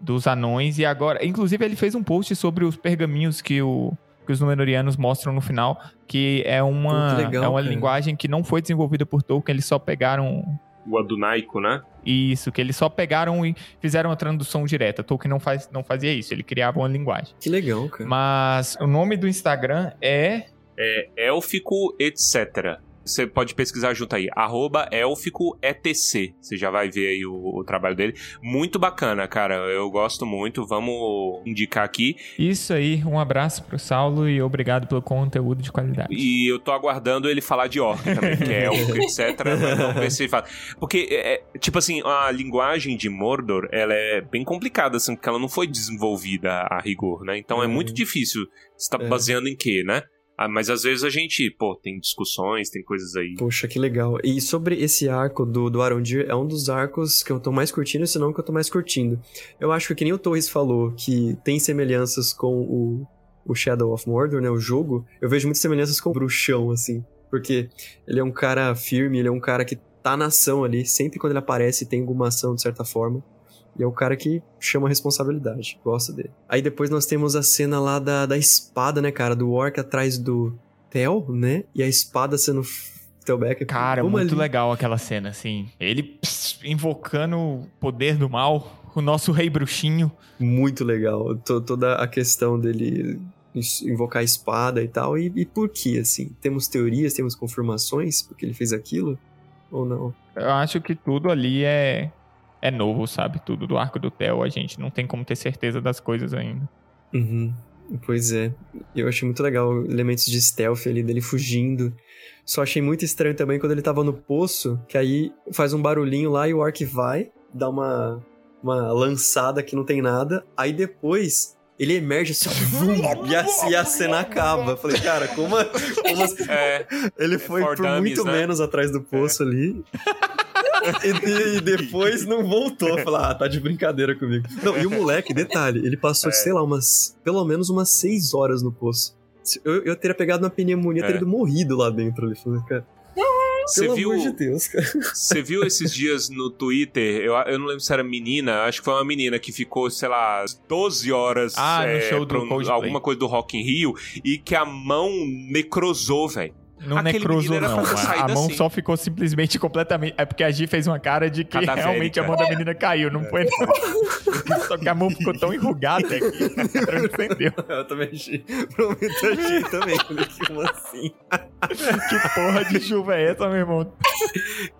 dos anões. E agora, inclusive, ele fez um post sobre os pergaminhos que, o, que os Númenóreanos mostram no final, que é uma, legal, é uma cara. linguagem que não foi desenvolvida por Tolkien, eles só pegaram O Adunaico, né? isso, que eles só pegaram e fizeram a tradução direta. Tolkien não, faz, não fazia isso, ele criava uma linguagem. Que legal, cara. Mas o nome do Instagram é É élfico, etc. Você pode pesquisar junto aí, arroba élfico etc. Você já vai ver aí o, o trabalho dele. Muito bacana, cara. Eu gosto muito. Vamos indicar aqui. Isso aí, um abraço pro Saulo e obrigado pelo conteúdo de qualidade. E eu tô aguardando ele falar de orc também, que é élfico, etc. Mas vamos ver se ele fala. Porque, é, é, tipo assim, a linguagem de Mordor, ela é bem complicada, assim, porque ela não foi desenvolvida a rigor, né? Então é Uhum. muito difícil. Você tá É. baseando em quê, né? Ah, mas às vezes a gente, pô, tem discussões, tem coisas aí. Poxa, que legal. E sobre esse arco do, do Arondir, é um dos arcos que eu tô mais curtindo, se não que eu tô mais curtindo. Eu acho que, nem o Torres falou, que tem semelhanças com o, o Shadow of Mordor, né, o jogo, eu vejo muitas semelhanças com o Bruxão, assim. Porque ele é um cara firme, ele é um cara que tá na ação ali, sempre quando ele aparece tem alguma ação de certa forma. E é o cara que chama a responsabilidade. Gosto dele. Aí depois nós temos a cena lá da, da espada, né, cara? Do orc atrás do Theo, né? E a espada sendo Telbeck. Cara, muito ali- legal aquela cena, assim. Ele pss, invocando o poder do mal, o nosso rei bruxinho. Muito legal. To- toda a questão dele invocar a espada e tal. E, e por que, assim? Temos teorias, temos confirmações porque ele fez aquilo? Ou não? Eu acho que tudo ali é, é novo, sabe? Tudo do arco do Theo, a gente não tem como ter certeza das coisas ainda. Uhum. Pois é. Eu achei muito legal elementos de stealth ali dele fugindo. Só achei muito estranho também quando ele tava no poço, que aí faz um barulhinho lá e o orc vai, dá uma, uma lançada que não tem nada. Aí depois ele emerge assim, e, a, e a cena acaba. Falei, cara, como, como assim? É, Ele foi for por muito né? menos atrás do poço ali. E, de- e depois não voltou. Falar, ah, tá de brincadeira comigo. Não, e o moleque, detalhe, ele passou, É. sei lá, umas. Pelo menos umas seis horas no poço. Eu, eu teria pegado uma pneumonia, É. teria ido morrido lá dentro. Ali. Falei, cara, você pelo viu, amor de Deus, cara. você viu esses dias no Twitter? Eu, eu não lembro se era menina, acho que foi uma menina que ficou, sei lá, 12 horas Ah, no é, show do pra um- alguma coisa do Rock in Rio e que a mão necrosou, velho. Não Aquele necrosou, não. A, a mão assim. só ficou simplesmente completamente. É porque a Gi fez uma cara de que realmente a mão da menina caiu, não foi? Não. Só que a mão ficou tão enrugada que transcendeu. Eu também achei. Prometo, achei também. Falei, como assim? Que porra de chuva é essa, meu irmão?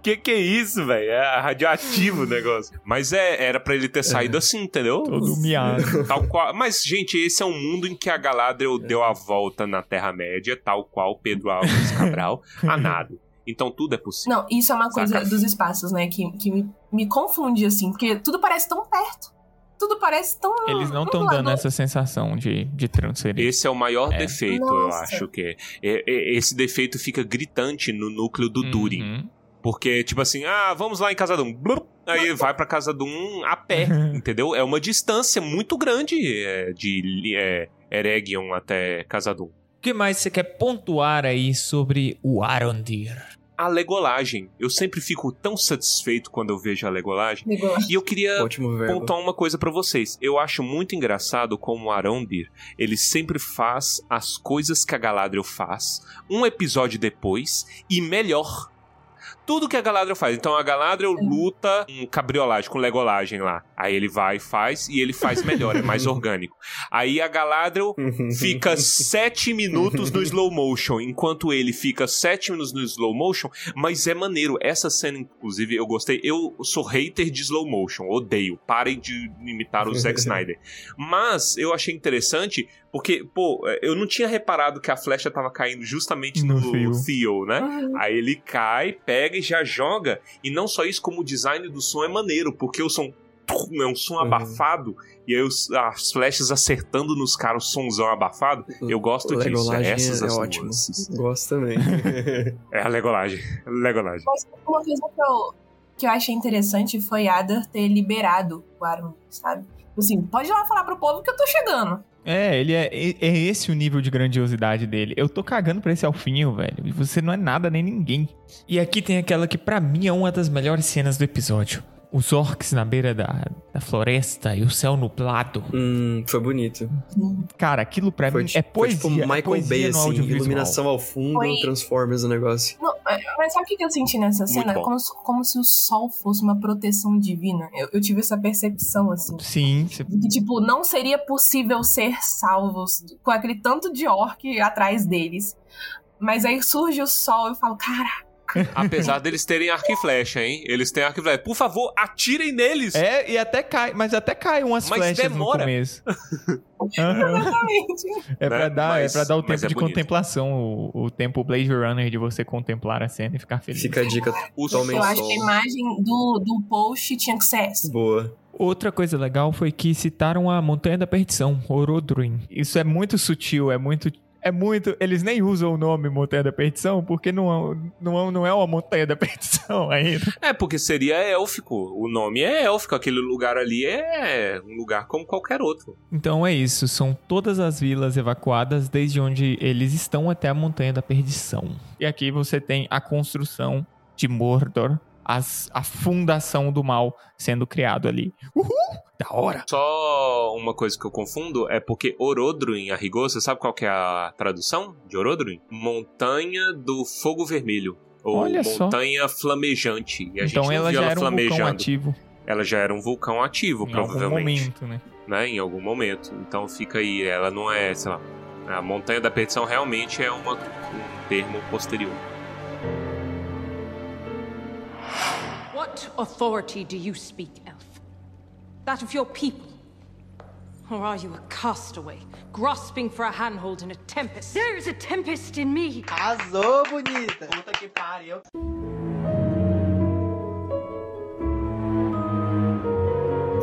Que que é isso, velho? É radioativo o negócio. Mas é, era pra ele ter saído assim, entendeu? Todo miado. Tal qual. Mas, gente, esse é um mundo em que a Galadriel deu a volta na Terra-média, tal qual Pedro Alves Cabral, a nado. Então tudo é possível. Não, isso é uma coisa Saca. dos espaços, né? Que, que me, me confunde, assim. Porque tudo parece tão perto. Tudo parece tão. Eles não estão do dando essa sensação de, de transferência. Esse é o maior É. defeito, eu Nossa. acho que. é. É- é- Esse defeito fica gritante no núcleo do Durin. Uhum. Porque, tipo assim, ah, vamos lá em casa do um. Blup, aí vai pra casa do um a pé, entendeu? É uma distância muito grande é, de é, Eregion até Casadum. O que mais você quer pontuar aí sobre o Arondir? A legolagem. Eu sempre fico tão satisfeito quando eu vejo a legolagem. E eu queria pontuar uma coisa pra vocês. Eu acho muito engraçado como o Arondir, ele sempre faz as coisas que a Galadriel faz um episódio depois e melhor. Tudo que a Galadriel faz. Então a Galadriel luta com cabriolagem, com legolagem lá. Aí ele vai e faz, e ele faz melhor, é mais orgânico. Aí a Galadriel fica sete minutos no slow motion, enquanto ele fica sete minutos no slow motion, mas é maneiro. Essa cena, inclusive, eu gostei. Eu sou hater de slow motion, odeio. Parem de imitar o Zack Snyder. Mas eu achei interessante porque, pô, eu não tinha reparado que a flecha tava caindo justamente no, No Theo. Né? Uhum. Aí ele cai, pega e já joga. E não só isso, como o design do som é maneiro, porque o som é um som Uhum. abafado. E aí os- as flechas acertando nos caras, o somzão abafado. Eu gosto disso. Legolagem Essas é as ótimo. nuances. Gosto também. É a legolagem. Legolagem. Mas uma coisa que eu, que eu achei interessante foi Adar ter liberado o Armin, sabe? Assim, pode ir lá falar pro povo que eu tô chegando. É, ele é, é esse o nível de grandiosidade dele. Eu tô cagando pra esse alfinho, velho. E você não é nada nem ninguém. E aqui tem aquela que pra mim é uma das melhores cenas do episódio. Os orcs na beira da, da floresta e o céu nublado. hum, foi bonito. Cara, aquilo pra Foi, mim ti- é foi poesia. tipo é Michael poesia Bay, assim, iluminação ao fundo, Foi- Transformers o negócio. Não, é, mas sabe o que eu senti nessa cena? Como, se- como se o sol fosse uma proteção divina. Eu, eu tive essa percepção, assim. Sim, você- De que, tipo, não seria possível ser salvos com aquele tanto de orc atrás deles. Mas aí surge o sol e eu falo, cara, Apesar deles terem arco e flecha, hein? Eles têm arco e flecha. Por favor, atirem neles! É, e até cai, mas até cai umas Mas flechas demora. no começo. Exatamente. É pra Né? dar, Mas- é pra dar o tempo é de bonito. contemplação, o, o tempo Blade Runner de você contemplar a cena e ficar feliz. Fica a dica. Eu acho que a imagem do, do post tinha que ser essa. Boa. Outra coisa legal foi que citaram a Montanha da Perdição, Orodruin. Isso é muito sutil, é muito. É muito. Eles nem usam o nome Montanha da Perdição, porque não, não, não é uma Montanha da Perdição ainda. É, porque seria élfico. O nome é élfico. Aquele lugar ali é um lugar como qualquer outro. Então é isso, são todas as vilas evacuadas desde onde eles estão até a Montanha da Perdição. E aqui você tem a construção de Mordor, as- a fundação do mal sendo criado ali. Uhul! Da hora! Só uma coisa que eu confundo é porque Orodruin, a rigor, você sabe qual que é a tradução de Orodruin? Montanha do Fogo Vermelho. Ou Olha só. Montanha Flamejante. E a então gente ela já ela era um vulcão ativo Ela já era um vulcão ativo, em algum provavelmente. momento, né? né, em algum momento. Então fica aí, ela não é, sei lá, a Montanha da Perdição realmente é uma, um termo posterior. What authority do you speak, Elf? That of your people? Or are you a castaway, grasping for a handhold in a tempest? There is a tempest in me. Arrasou, bonita. Puta que pariu.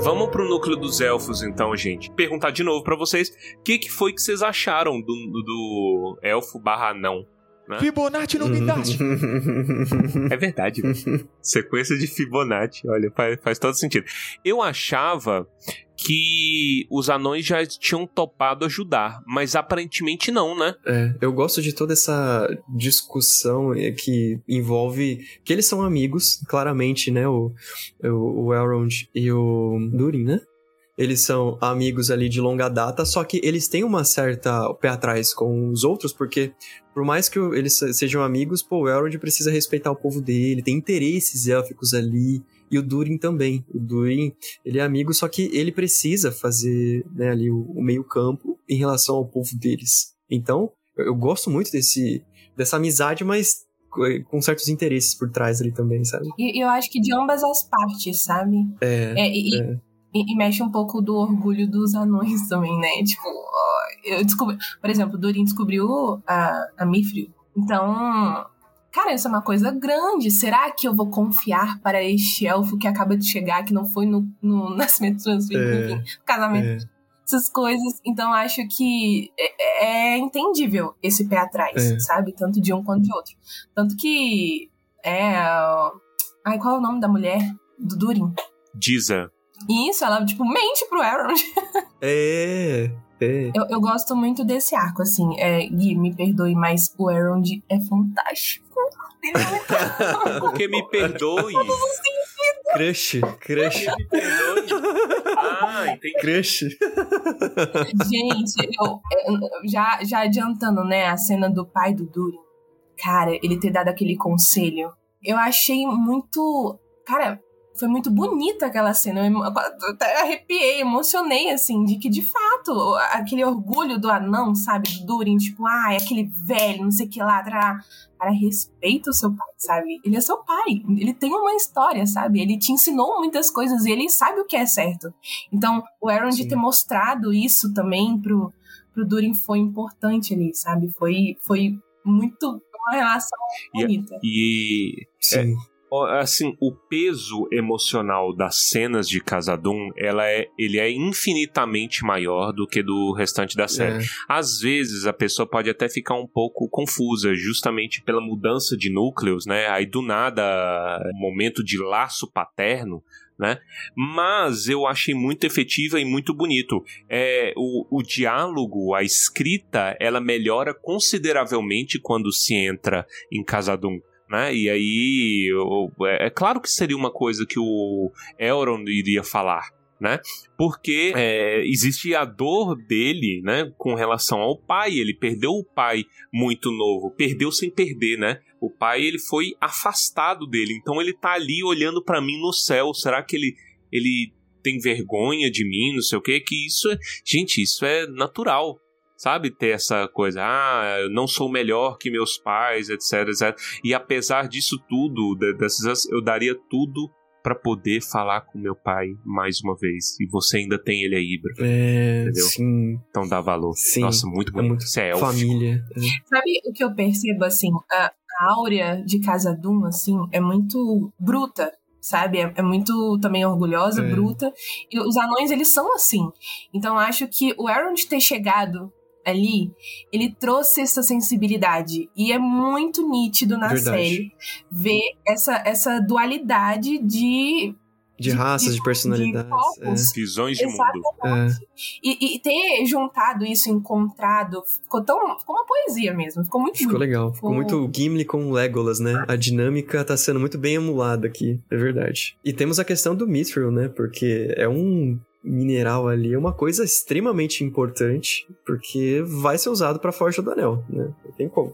Vamos pro núcleo dos elfos então, gente. Perguntar de novo pra vocês, o que, que foi que vocês acharam do, do, do elfo barra não? Né? Fibonacci não me dá! É verdade. Sequência de Fibonacci, olha, faz, faz todo sentido. Eu achava que os anões já tinham topado ajudar, mas aparentemente não, né? É, eu gosto de toda essa discussão que envolve que eles são amigos, claramente, né? O, o, o Elrond e o Durin, né? Eles são amigos ali de longa data, só que eles têm uma certa pé atrás com os outros, porque por mais que eles se- sejam amigos, pô, o Elrond precisa respeitar o povo dele, tem interesses élficos ali, e o Durin também. O Durin, ele é amigo, só que ele precisa fazer né, ali o, o meio campo em relação ao povo deles. Então, eu, eu gosto muito desse, dessa amizade, mas co- com certos interesses por trás ali também, sabe? E e eu acho que de ambas as partes, sabe? É, É, e, é. E- e mexe um pouco do orgulho dos anões também, né? Tipo, eu descobri. Por exemplo, o Durin descobriu a, a Mithril. Então. Cara, isso é uma coisa grande. Será que eu vou confiar para este elfo que acaba de chegar, que não foi no, no nascimento transferido, É, enfim, casamento, é. essas coisas. Então acho que é, é entendível esse pé atrás, É. sabe? Tanto de um quanto de outro. Tanto que. É. Ai, qual é o nome da mulher? Do Durin. Diza. E isso, ela, tipo, mente pro Elrond. É, é. Eu, eu gosto muito desse arco, assim. É, Gui, me perdoe, mas o Elrond é fantástico. É Porque me perdoe. Crush, crush, me perdoe. Ah, entendi. crush. Gente, eu, eu- já, já adiantando, né, a cena do pai do Durin. Cara, ele ter dado aquele conselho. eu achei muito. Cara, foi muito bonita aquela cena. Eu até arrepiei, emocionei, assim, de que de fato, aquele orgulho do anão, sabe? Do Durin, tipo, ah, é aquele velho, não sei o que lá, trará. Cara, respeita o seu pai, sabe? Ele é seu pai, ele tem uma história, sabe? Ele te ensinou muitas coisas e ele sabe o que é certo. Então, o Aaron de ter mostrado isso também pro, pro Durin foi importante ali, sabe? Foi, foi muito uma relação bonita. E, e Sim. É, assim, o peso emocional das cenas de Casadum, ela é, ele é infinitamente maior do que do restante da série. É. Às vezes a pessoa pode até ficar um pouco confusa, justamente pela mudança de núcleos, né? Aí do nada, momento de laço paterno, né? Mas eu achei muito efetiva e muito bonito. É, o, o diálogo, a escrita, ela melhora consideravelmente quando se entra em Casadum. Né? E aí, eu- é é claro que seria uma coisa que o Elrond iria falar, né? Porque é, existe a dor dele, né, com relação ao pai. Ele perdeu o pai muito novo, perdeu sem perder, né? O pai ele foi afastado dele, então ele tá ali olhando pra mim no céu. Será que ele ele tem vergonha de mim, não sei o que? Que isso é, gente, isso é natural. Sabe, ter essa coisa, ah, eu não sou melhor que meus pais, etc, etc. E apesar disso tudo, de- dessas, eu daria tudo pra poder falar com meu pai mais uma vez. E você ainda tem ele aí, Ibra. É, Entendeu? sim, Então dá valor. Sim, Nossa, muito é bonito. muito Isso é élfico. família. é. Sabe o que eu percebo, assim? A, a áurea de Casadum, assim, é muito bruta, sabe? É, é muito também orgulhosa, É. bruta. E os anões, eles são assim. Então, eu acho que o Aaron de ter chegado ali, ele trouxe essa sensibilidade. E é muito nítido na Verdade. série ver essa, essa dualidade de... De raças, de, personalidades. povos. Visões de mundo. é. É. E, e ter juntado isso, encontrado, ficou tão... Ficou uma poesia mesmo. Ficou muito Ficou bonito. legal. Ficou Ficou- muito Gimli com Legolas, né? A dinâmica tá sendo muito bem emulada aqui, é verdade. E temos a questão do Mithril, né? Porque é um mineral ali, é uma coisa extremamente importante, porque vai ser usado pra Forja do Anel, né? Não tem como.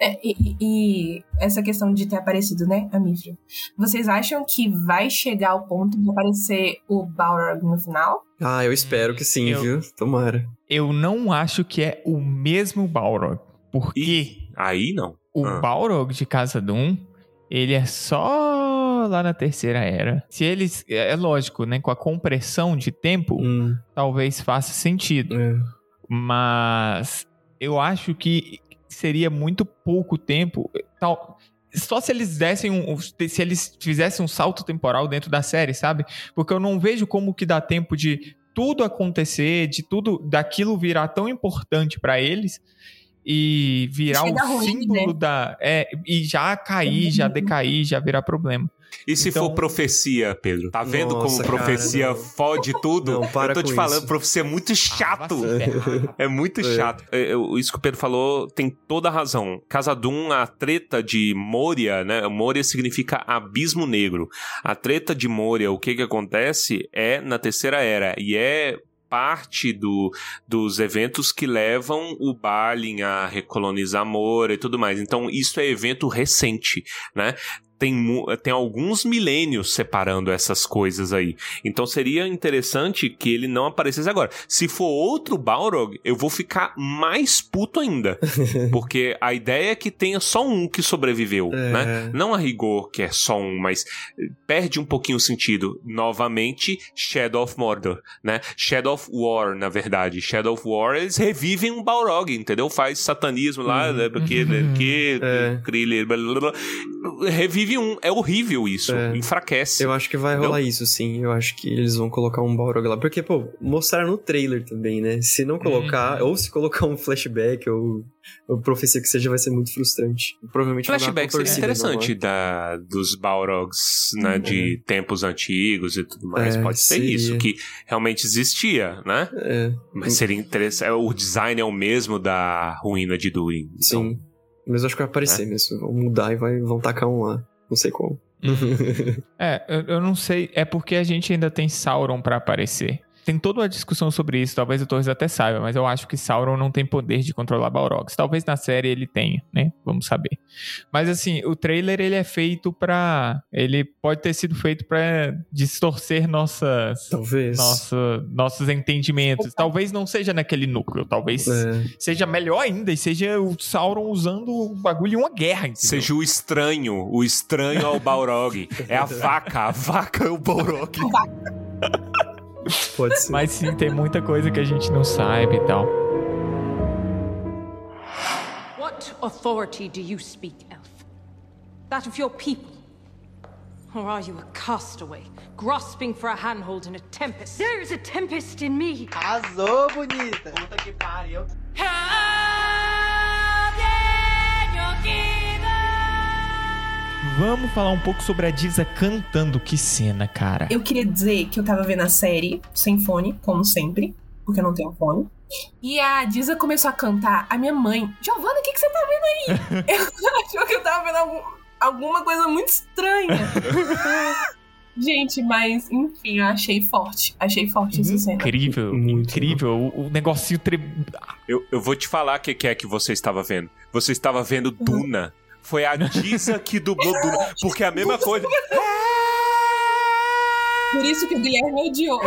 É, e, e- e essa questão de ter aparecido, né, a. Vocês acham que vai chegar ao ponto de aparecer o Balrog no final? Ah, eu espero que sim, Eu- viu? Tomara. Eu não acho que é o mesmo Balrog. Porque Ih, aí não. o Ah. Balrog de Casa Doom, ele é só lá na Terceira Era. Se eles... É lógico, né? Com a compressão de tempo, Hum, talvez faça sentido. é. Mas eu acho que seria muito pouco tempo. Tal, só se eles dessem um. Se eles fizessem um salto temporal dentro da série, sabe? Porque eu não vejo como que dá tempo de tudo acontecer, de tudo daquilo virar tão importante pra eles e virar um ruim, símbolo né? da. É, e já cair, já decair, já virar problema. E se Então- for profecia, Pedro? Tá vendo Nossa, como cara, profecia não. fode tudo? Não, para Eu tô te falando, isso. profecia é muito chato. Ah, se ferrar. É muito É. chato. É, é, Isso que o Pedro falou tem toda a razão. Casadum, a treta de Moria, né? Moria significa abismo negro. A treta de Moria, o que que acontece é na Terceira Era. E é parte do, dos eventos que levam o Balin a recolonizar Moria e tudo mais. Então, isso é evento recente, né? Tem, tem alguns milênios separando essas coisas aí. Então seria interessante que ele não aparecesse agora. Se for outro Balrog, eu vou ficar mais puto ainda. porque a ideia é que tenha só um que sobreviveu, É. né? Não a rigor que é só um, mas perde um pouquinho o sentido. Novamente, Shadow of Mordor, né? Shadow of War, na verdade. Shadow of War, eles revivem um Balrog, entendeu? Faz satanismo lá, Uhum. né? Porque, porque É. Kriller, blá, blá, blá. revive um. É horrível isso. É. Enfraquece. Eu acho que vai rolar isso, sim. Eu acho que eles vão colocar um Balrog lá. Porque, pô, mostraram no trailer também, né? Se não colocar, ou se colocar um flashback, ou, ou profecia que seja, vai ser muito frustrante. Provavelmente Flashback seria interessante não da, dos Balrogs, né, de tempos antigos e tudo mais. É, Pode ser seria. isso, que realmente existia, né? É, Mas seria interessante. O design é o mesmo da ruína de Durin. Então, sim. Mas eu acho que vai aparecer mesmo. Vão mudar e vai, vão tacar um lá. Não sei como. É, eu, eu não sei. É porque a gente ainda tem Sauron pra aparecer. Tem toda uma discussão sobre isso, talvez o Torres até saiba, mas eu acho que Sauron não tem poder de controlar Balrogs. Talvez na série ele tenha, né? Vamos saber. Mas assim, o trailer ele é feito pra. Ele pode ter sido feito pra distorcer nossas. Talvez. Nossa, nossos entendimentos. Talvez não seja naquele núcleo, talvez É. seja melhor ainda e seja o Sauron usando o bagulho em uma guerra. Entendeu? Seja o estranho, o estranho ao Balrog. É a vaca, a vaca é o Balrog. Pode ser. Mas sim, tem muita coisa que a gente não sabe e tal. What authority do you speak, Elf? That of your people? Or are you a castaway, grasping for a handhold in a tempest? There is a tempest in me. Arrasou, bonita. Puta que pariu. Vamos falar um pouco sobre a Disa cantando. Que cena, cara. Eu queria dizer que eu tava vendo a série sem fone, como sempre, porque eu não tenho fone. E a Disa começou a cantar. A minha mãe, Giovana, o que, que você tá vendo aí? eu achou que eu tava vendo algum- alguma coisa muito estranha. Gente, mas enfim, eu achei forte. Achei forte essa cena. Incrível, Muito incrível. O, o negocinho. Tre... Eu, eu vou te falar o que, que é que você estava vendo. Você estava vendo Duna. Foi a Disa que dublou Duna. Porque a mesma coisa. Por isso que o Guilherme odiou.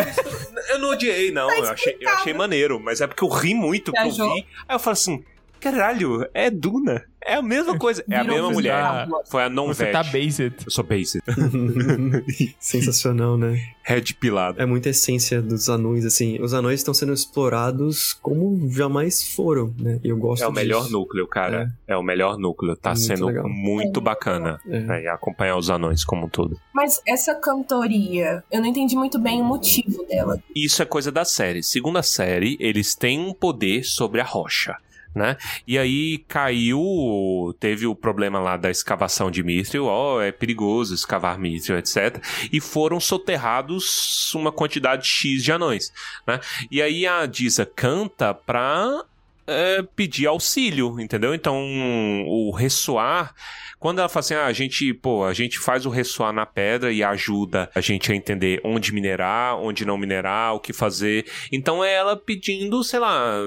Eu não odiei, não. Tá Eu achei, eu achei maneiro. Mas é porque eu ri muito que eu vi. Aí eu falo assim: caralho, é Duna. É a mesma coisa. É a Virou mesma você mulher. tá- Foi a não Você tá based. Eu sou based. Sensacional, né? Red pilado. É muita essência dos anões, assim. Os anões estão sendo explorados como jamais foram, né? E eu gosto É o melhor disso. núcleo, cara. É. o melhor núcleo. Tá Muito sendo legal. muito bacana. É. né, acompanhar os anões como um todo. Mas essa cantoria, eu não entendi muito bem o motivo dela. Isso é coisa da série. Segundo a série, eles têm um poder sobre a rocha. Né? E aí caiu, teve o problema lá da escavação de Mithril, ó, é perigoso escavar Mithril, etc. E foram soterrados uma quantidade X de anões, né? E aí a Disa canta pra é, pedir auxílio, entendeu? Então o ressoar quando ela fala assim, ah, a gente, pô, a gente faz o ressoar na pedra e ajuda a gente a entender onde minerar, onde não minerar, o que fazer. Então é ela pedindo, sei lá,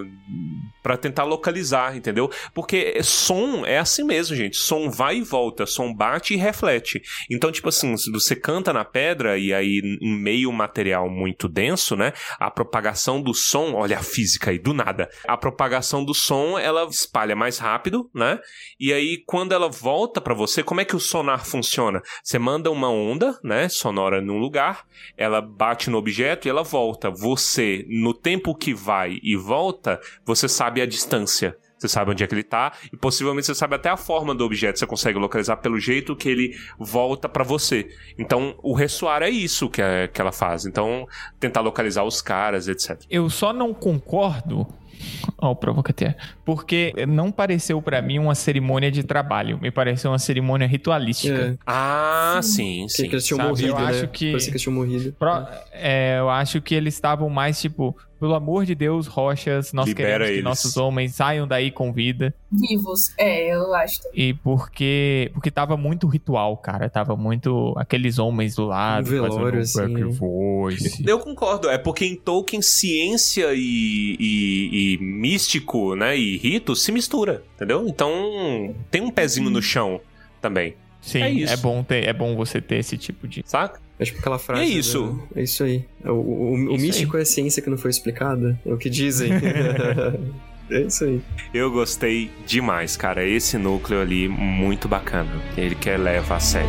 Pra tentar localizar, entendeu? Porque som é assim mesmo, gente. Som vai e volta, som bate e reflete. Então, tipo assim, se você canta na pedra e aí em meio material muito denso, né? A propagação do som, olha a física aí, do nada. A propagação do som, ela espalha mais rápido, né? E aí quando ela volta pra você, como é que o sonar funciona? Você manda uma onda, né, sonora num lugar, ela bate no objeto e ela volta. Você, no tempo que vai e volta, você sabe a distância. Você sabe onde é que ele tá e possivelmente você sabe até a forma do objeto, você consegue localizar pelo jeito que ele volta pra você. Então, o ressoar é isso que, é- que ela faz. Então, tentar localizar os caras, etc. Eu só não concordo. Ó, o provocateur. Porque não pareceu pra mim uma cerimônia de trabalho. Me pareceu uma cerimônia ritualística. É, Ah, sim, sim. que eles tinham sabe, morrido, eu né? acho que- Parecia que eles tinham morrido. Pro- é, eu acho que eles estavam mais tipo, pelo amor de Deus, rochas, nós Libera queremos que eles. nossos homens saiam daí com vida. Vivos, é, eu acho. E porque porque tava muito ritual, cara. Tava muito aqueles homens do lado. Um velório, fazendo assim, voice. Eu concordo, é porque em Tolkien ciência e, e- e místico, né, e rito se mistura, entendeu? Então tem um pezinho no chão também, Sim, É é, bom ter, é bom você ter esse tipo de. saca? É tipo aquela frase. E é isso. né? É isso aí. O, o- o Isso místico é a ciência que não foi explicada. É o que dizem. é isso aí. Eu gostei demais, cara. Esse núcleo ali, muito bacana. Ele que leva a sério.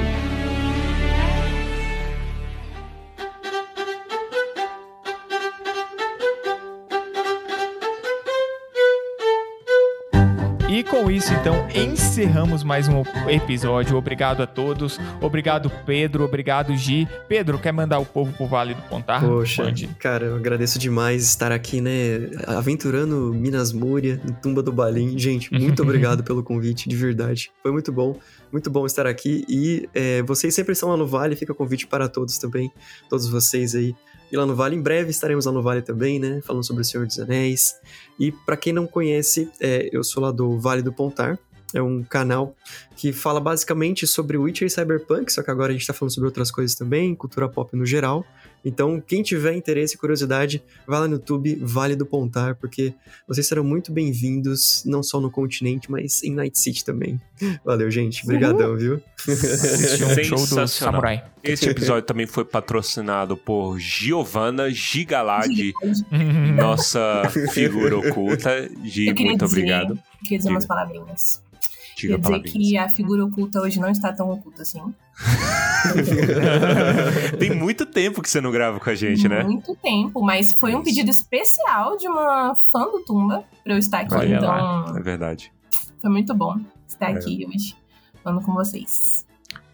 Com isso, então, encerramos mais um episódio. Obrigado a todos. Obrigado, Pedro. Obrigado, Gi. Pedro, quer mandar o povo pro Vale do Pontar? Poxa, Mande. cara, eu agradeço demais estar aqui, né? Aventurando Minas Múria, Tumba do Balim. Gente, muito obrigado pelo convite, de verdade. Foi muito bom, muito bom estar aqui. E é, vocês sempre estão lá no Vale, fica o convite para todos também, todos vocês aí. E lá no Vale, em breve estaremos lá no Vale também, né? Falando sobre o Senhor dos Anéis. E para quem não conhece, é, eu sou lá do Vale do Pontar. É um canal que fala basicamente sobre Witcher e Cyberpunk, só que agora a gente tá falando sobre outras coisas também, cultura pop no geral. Então, quem tiver interesse e curiosidade, vai lá no YouTube, Vale do Pontar, porque vocês serão muito bem-vindos, não só no continente, mas em Night City também. Valeu, gente. Obrigadão, viu? Assistir um show do Sensacional. Samurai. Este episódio também foi patrocinado por Giovanna Gigaladi, nossa figura oculta. Gi, muito dizer- obrigado. Queria dizer umas palavrinhas. Diga Queria dizer que a figura oculta hoje não está tão oculta assim. Tem muito tempo que você não grava com a gente, né? Muito tempo, mas foi um pedido especial de uma fã do Tumba pra eu estar aqui. Olha então, É verdade. foi muito bom estar É. aqui hoje falando com vocês.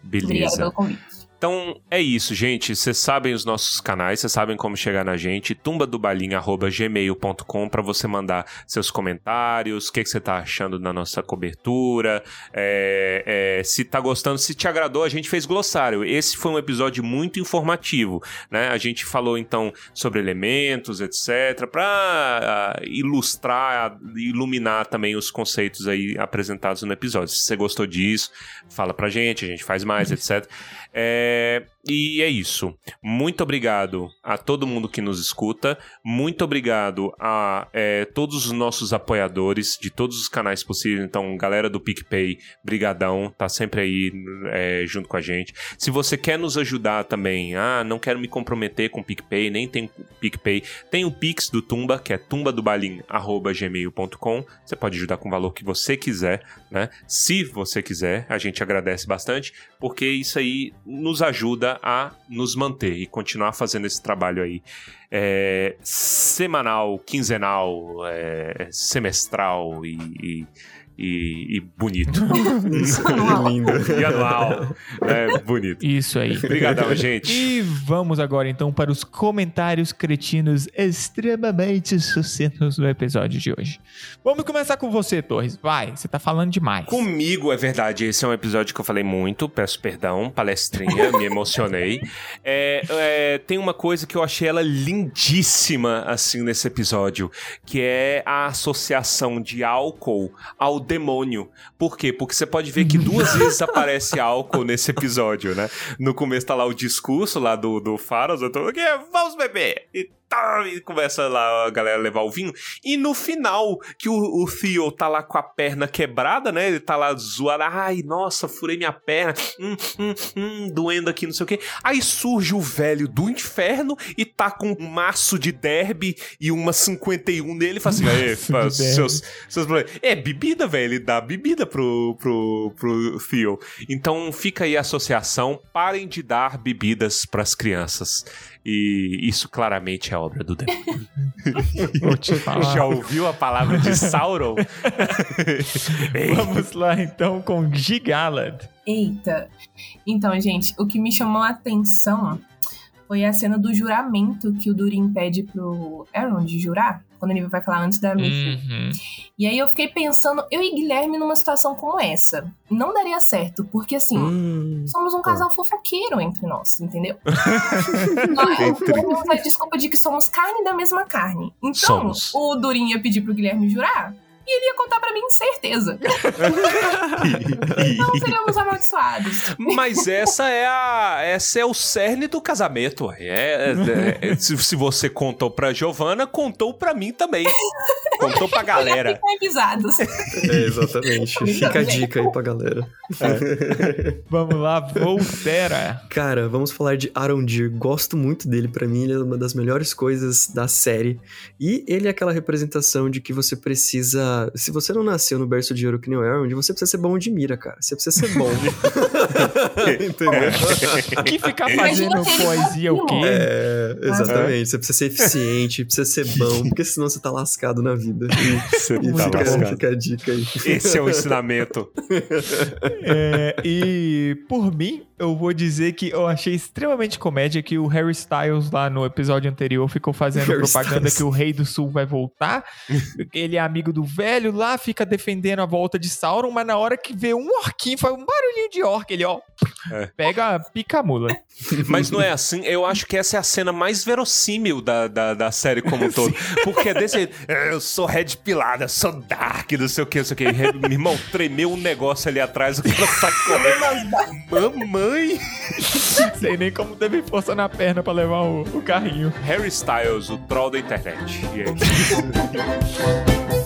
Obrigada Beleza. pelo convite. Então é isso, gente. Vocês sabem os nossos canais, vocês sabem como chegar na gente. tumbadobalinha.gmail.com para você mandar seus comentários, o que, que você tá achando da nossa cobertura. é, é, se tá gostando, se te agradou, a gente fez glossário. Esse foi um episódio muito informativo, né? A gente falou então sobre elementos, etc, para ilustrar, iluminar também os conceitos aí apresentados no episódio. Se você gostou disso, fala pra gente, a gente faz mais, etc. É, eh, e é isso. Muito obrigado a todo mundo que nos escuta. Muito obrigado a é, todos os nossos apoiadores de todos os canais possíveis. Então, galera do PicPay, brigadão, tá sempre aí é, junto com a gente. Se você quer nos ajudar também, ah, não quero me comprometer com o PicPay, nem tem PicPay, tem o Pix do Tumba, que é tumbadobalim.gmail.com. Você pode ajudar com o valor que você quiser, né? Se você quiser, a gente agradece bastante, porque isso aí nos ajuda a nos manter e continuar fazendo esse trabalho aí é, semanal, quinzenal, é, semestral e, e, e- e bonito. Lindo. e anual. É, bonito. Isso aí. Obrigadão, gente. E vamos agora então para os comentários cretinos extremamente sucintos do episódio de hoje. Vamos começar com você, Torres. Vai, você tá falando demais. Comigo, é verdade, esse é um episódio que eu falei muito, peço perdão, palestrinha, me emocionei. É, é, tem uma coisa que eu achei ela lindíssima, assim, nesse episódio, que é a associação de álcool ao demônio. Por quê? Porque você pode ver que duas vezes aparece álcool nesse episódio, né? No começo tá lá o discurso lá do, do Faros, eu tô, "O quê? vamos beber! E tá, e começa lá a galera levar o vinho. E no final, que o, o Theo tá lá com a perna quebrada, né? Ele tá lá zoando. Ai, nossa, furei minha perna. Hum, hum, hum, doendo aqui, não sei o quê. Aí surge o velho do inferno e tá com um maço de derby e uma 51 nele e fala assim: "Aê, Maço pá, de seus, seus problemas." É bebida, velho. Ele dá bebida pro, pro, pro Theo. Então fica aí a associação. Parem de dar bebidas pras crianças. E isso claramente é obra do demônio. Vou te falar. Já ouviu a palavra de Sauron? Vamos lá então com Gigalad. Eita. Então, gente, o que me chamou a atenção foi a cena do juramento que o Durin pede pro Aaron de jurar, quando ele vai falar antes da Mifil. Uhum. E aí eu fiquei pensando, eu e Guilherme numa situação como essa, não daria certo, porque assim, Hum, somos um casal fofoqueiro entre nós, entendeu? nós, a desculpa de que somos carne da mesma carne. Então, Somos. o Durin ia pedir pro Guilherme jurar, e ele ia contar pra mim, certeza. Não seríamos amaldiçoados. Mas essa é a, essa é o cerne do casamento. ué. É, é- é- se, se você contou pra Giovana, contou pra mim também. Contou pra galera. Avisados. é, exatamente. Fica a dica aí pra galera. Vamos lá, Voltera. Cara, vamos falar de Arondir. Gosto muito dele, pra mim ele é uma das melhores coisas da série. E ele é aquela representação de que você precisa. Se você não nasceu no berço de ouro que nem o Arondir, você precisa ser bom de mira, cara. Você precisa ser bom. Entendeu? Que ficar fazendo poesia o quê? É, exatamente. Você precisa ser eficiente, precisa ser bom, porque senão você tá lascado na vida. E, Você e tá fica, lascado. fica a dica aí. Esse é o ensinamento. É, e por mim, eu vou dizer que eu achei extremamente comédia que o Harry Styles lá no episódio anterior ficou fazendo Harry propaganda Styles. que o Rei do Sul vai voltar. Ele é amigo do velho lá, fica defendendo a volta de Sauron, mas na hora que vê um orquinho, faz um barulhinho de orc, ele ó, É. pega, pica a mula. Mas não é assim. Eu acho que essa é a cena mais verossímil da, da, da série como um todo. Porque é desse. "É, Eu sou sou red pilada, sou dark, não sei o que, não sei o que. Meu irmão, tremeu um negócio ali atrás, o cara tá correndo. Mamãe! Sei nem como teve força na perna pra levar o, o carrinho. Harry Styles, o troll da internet. E é isso.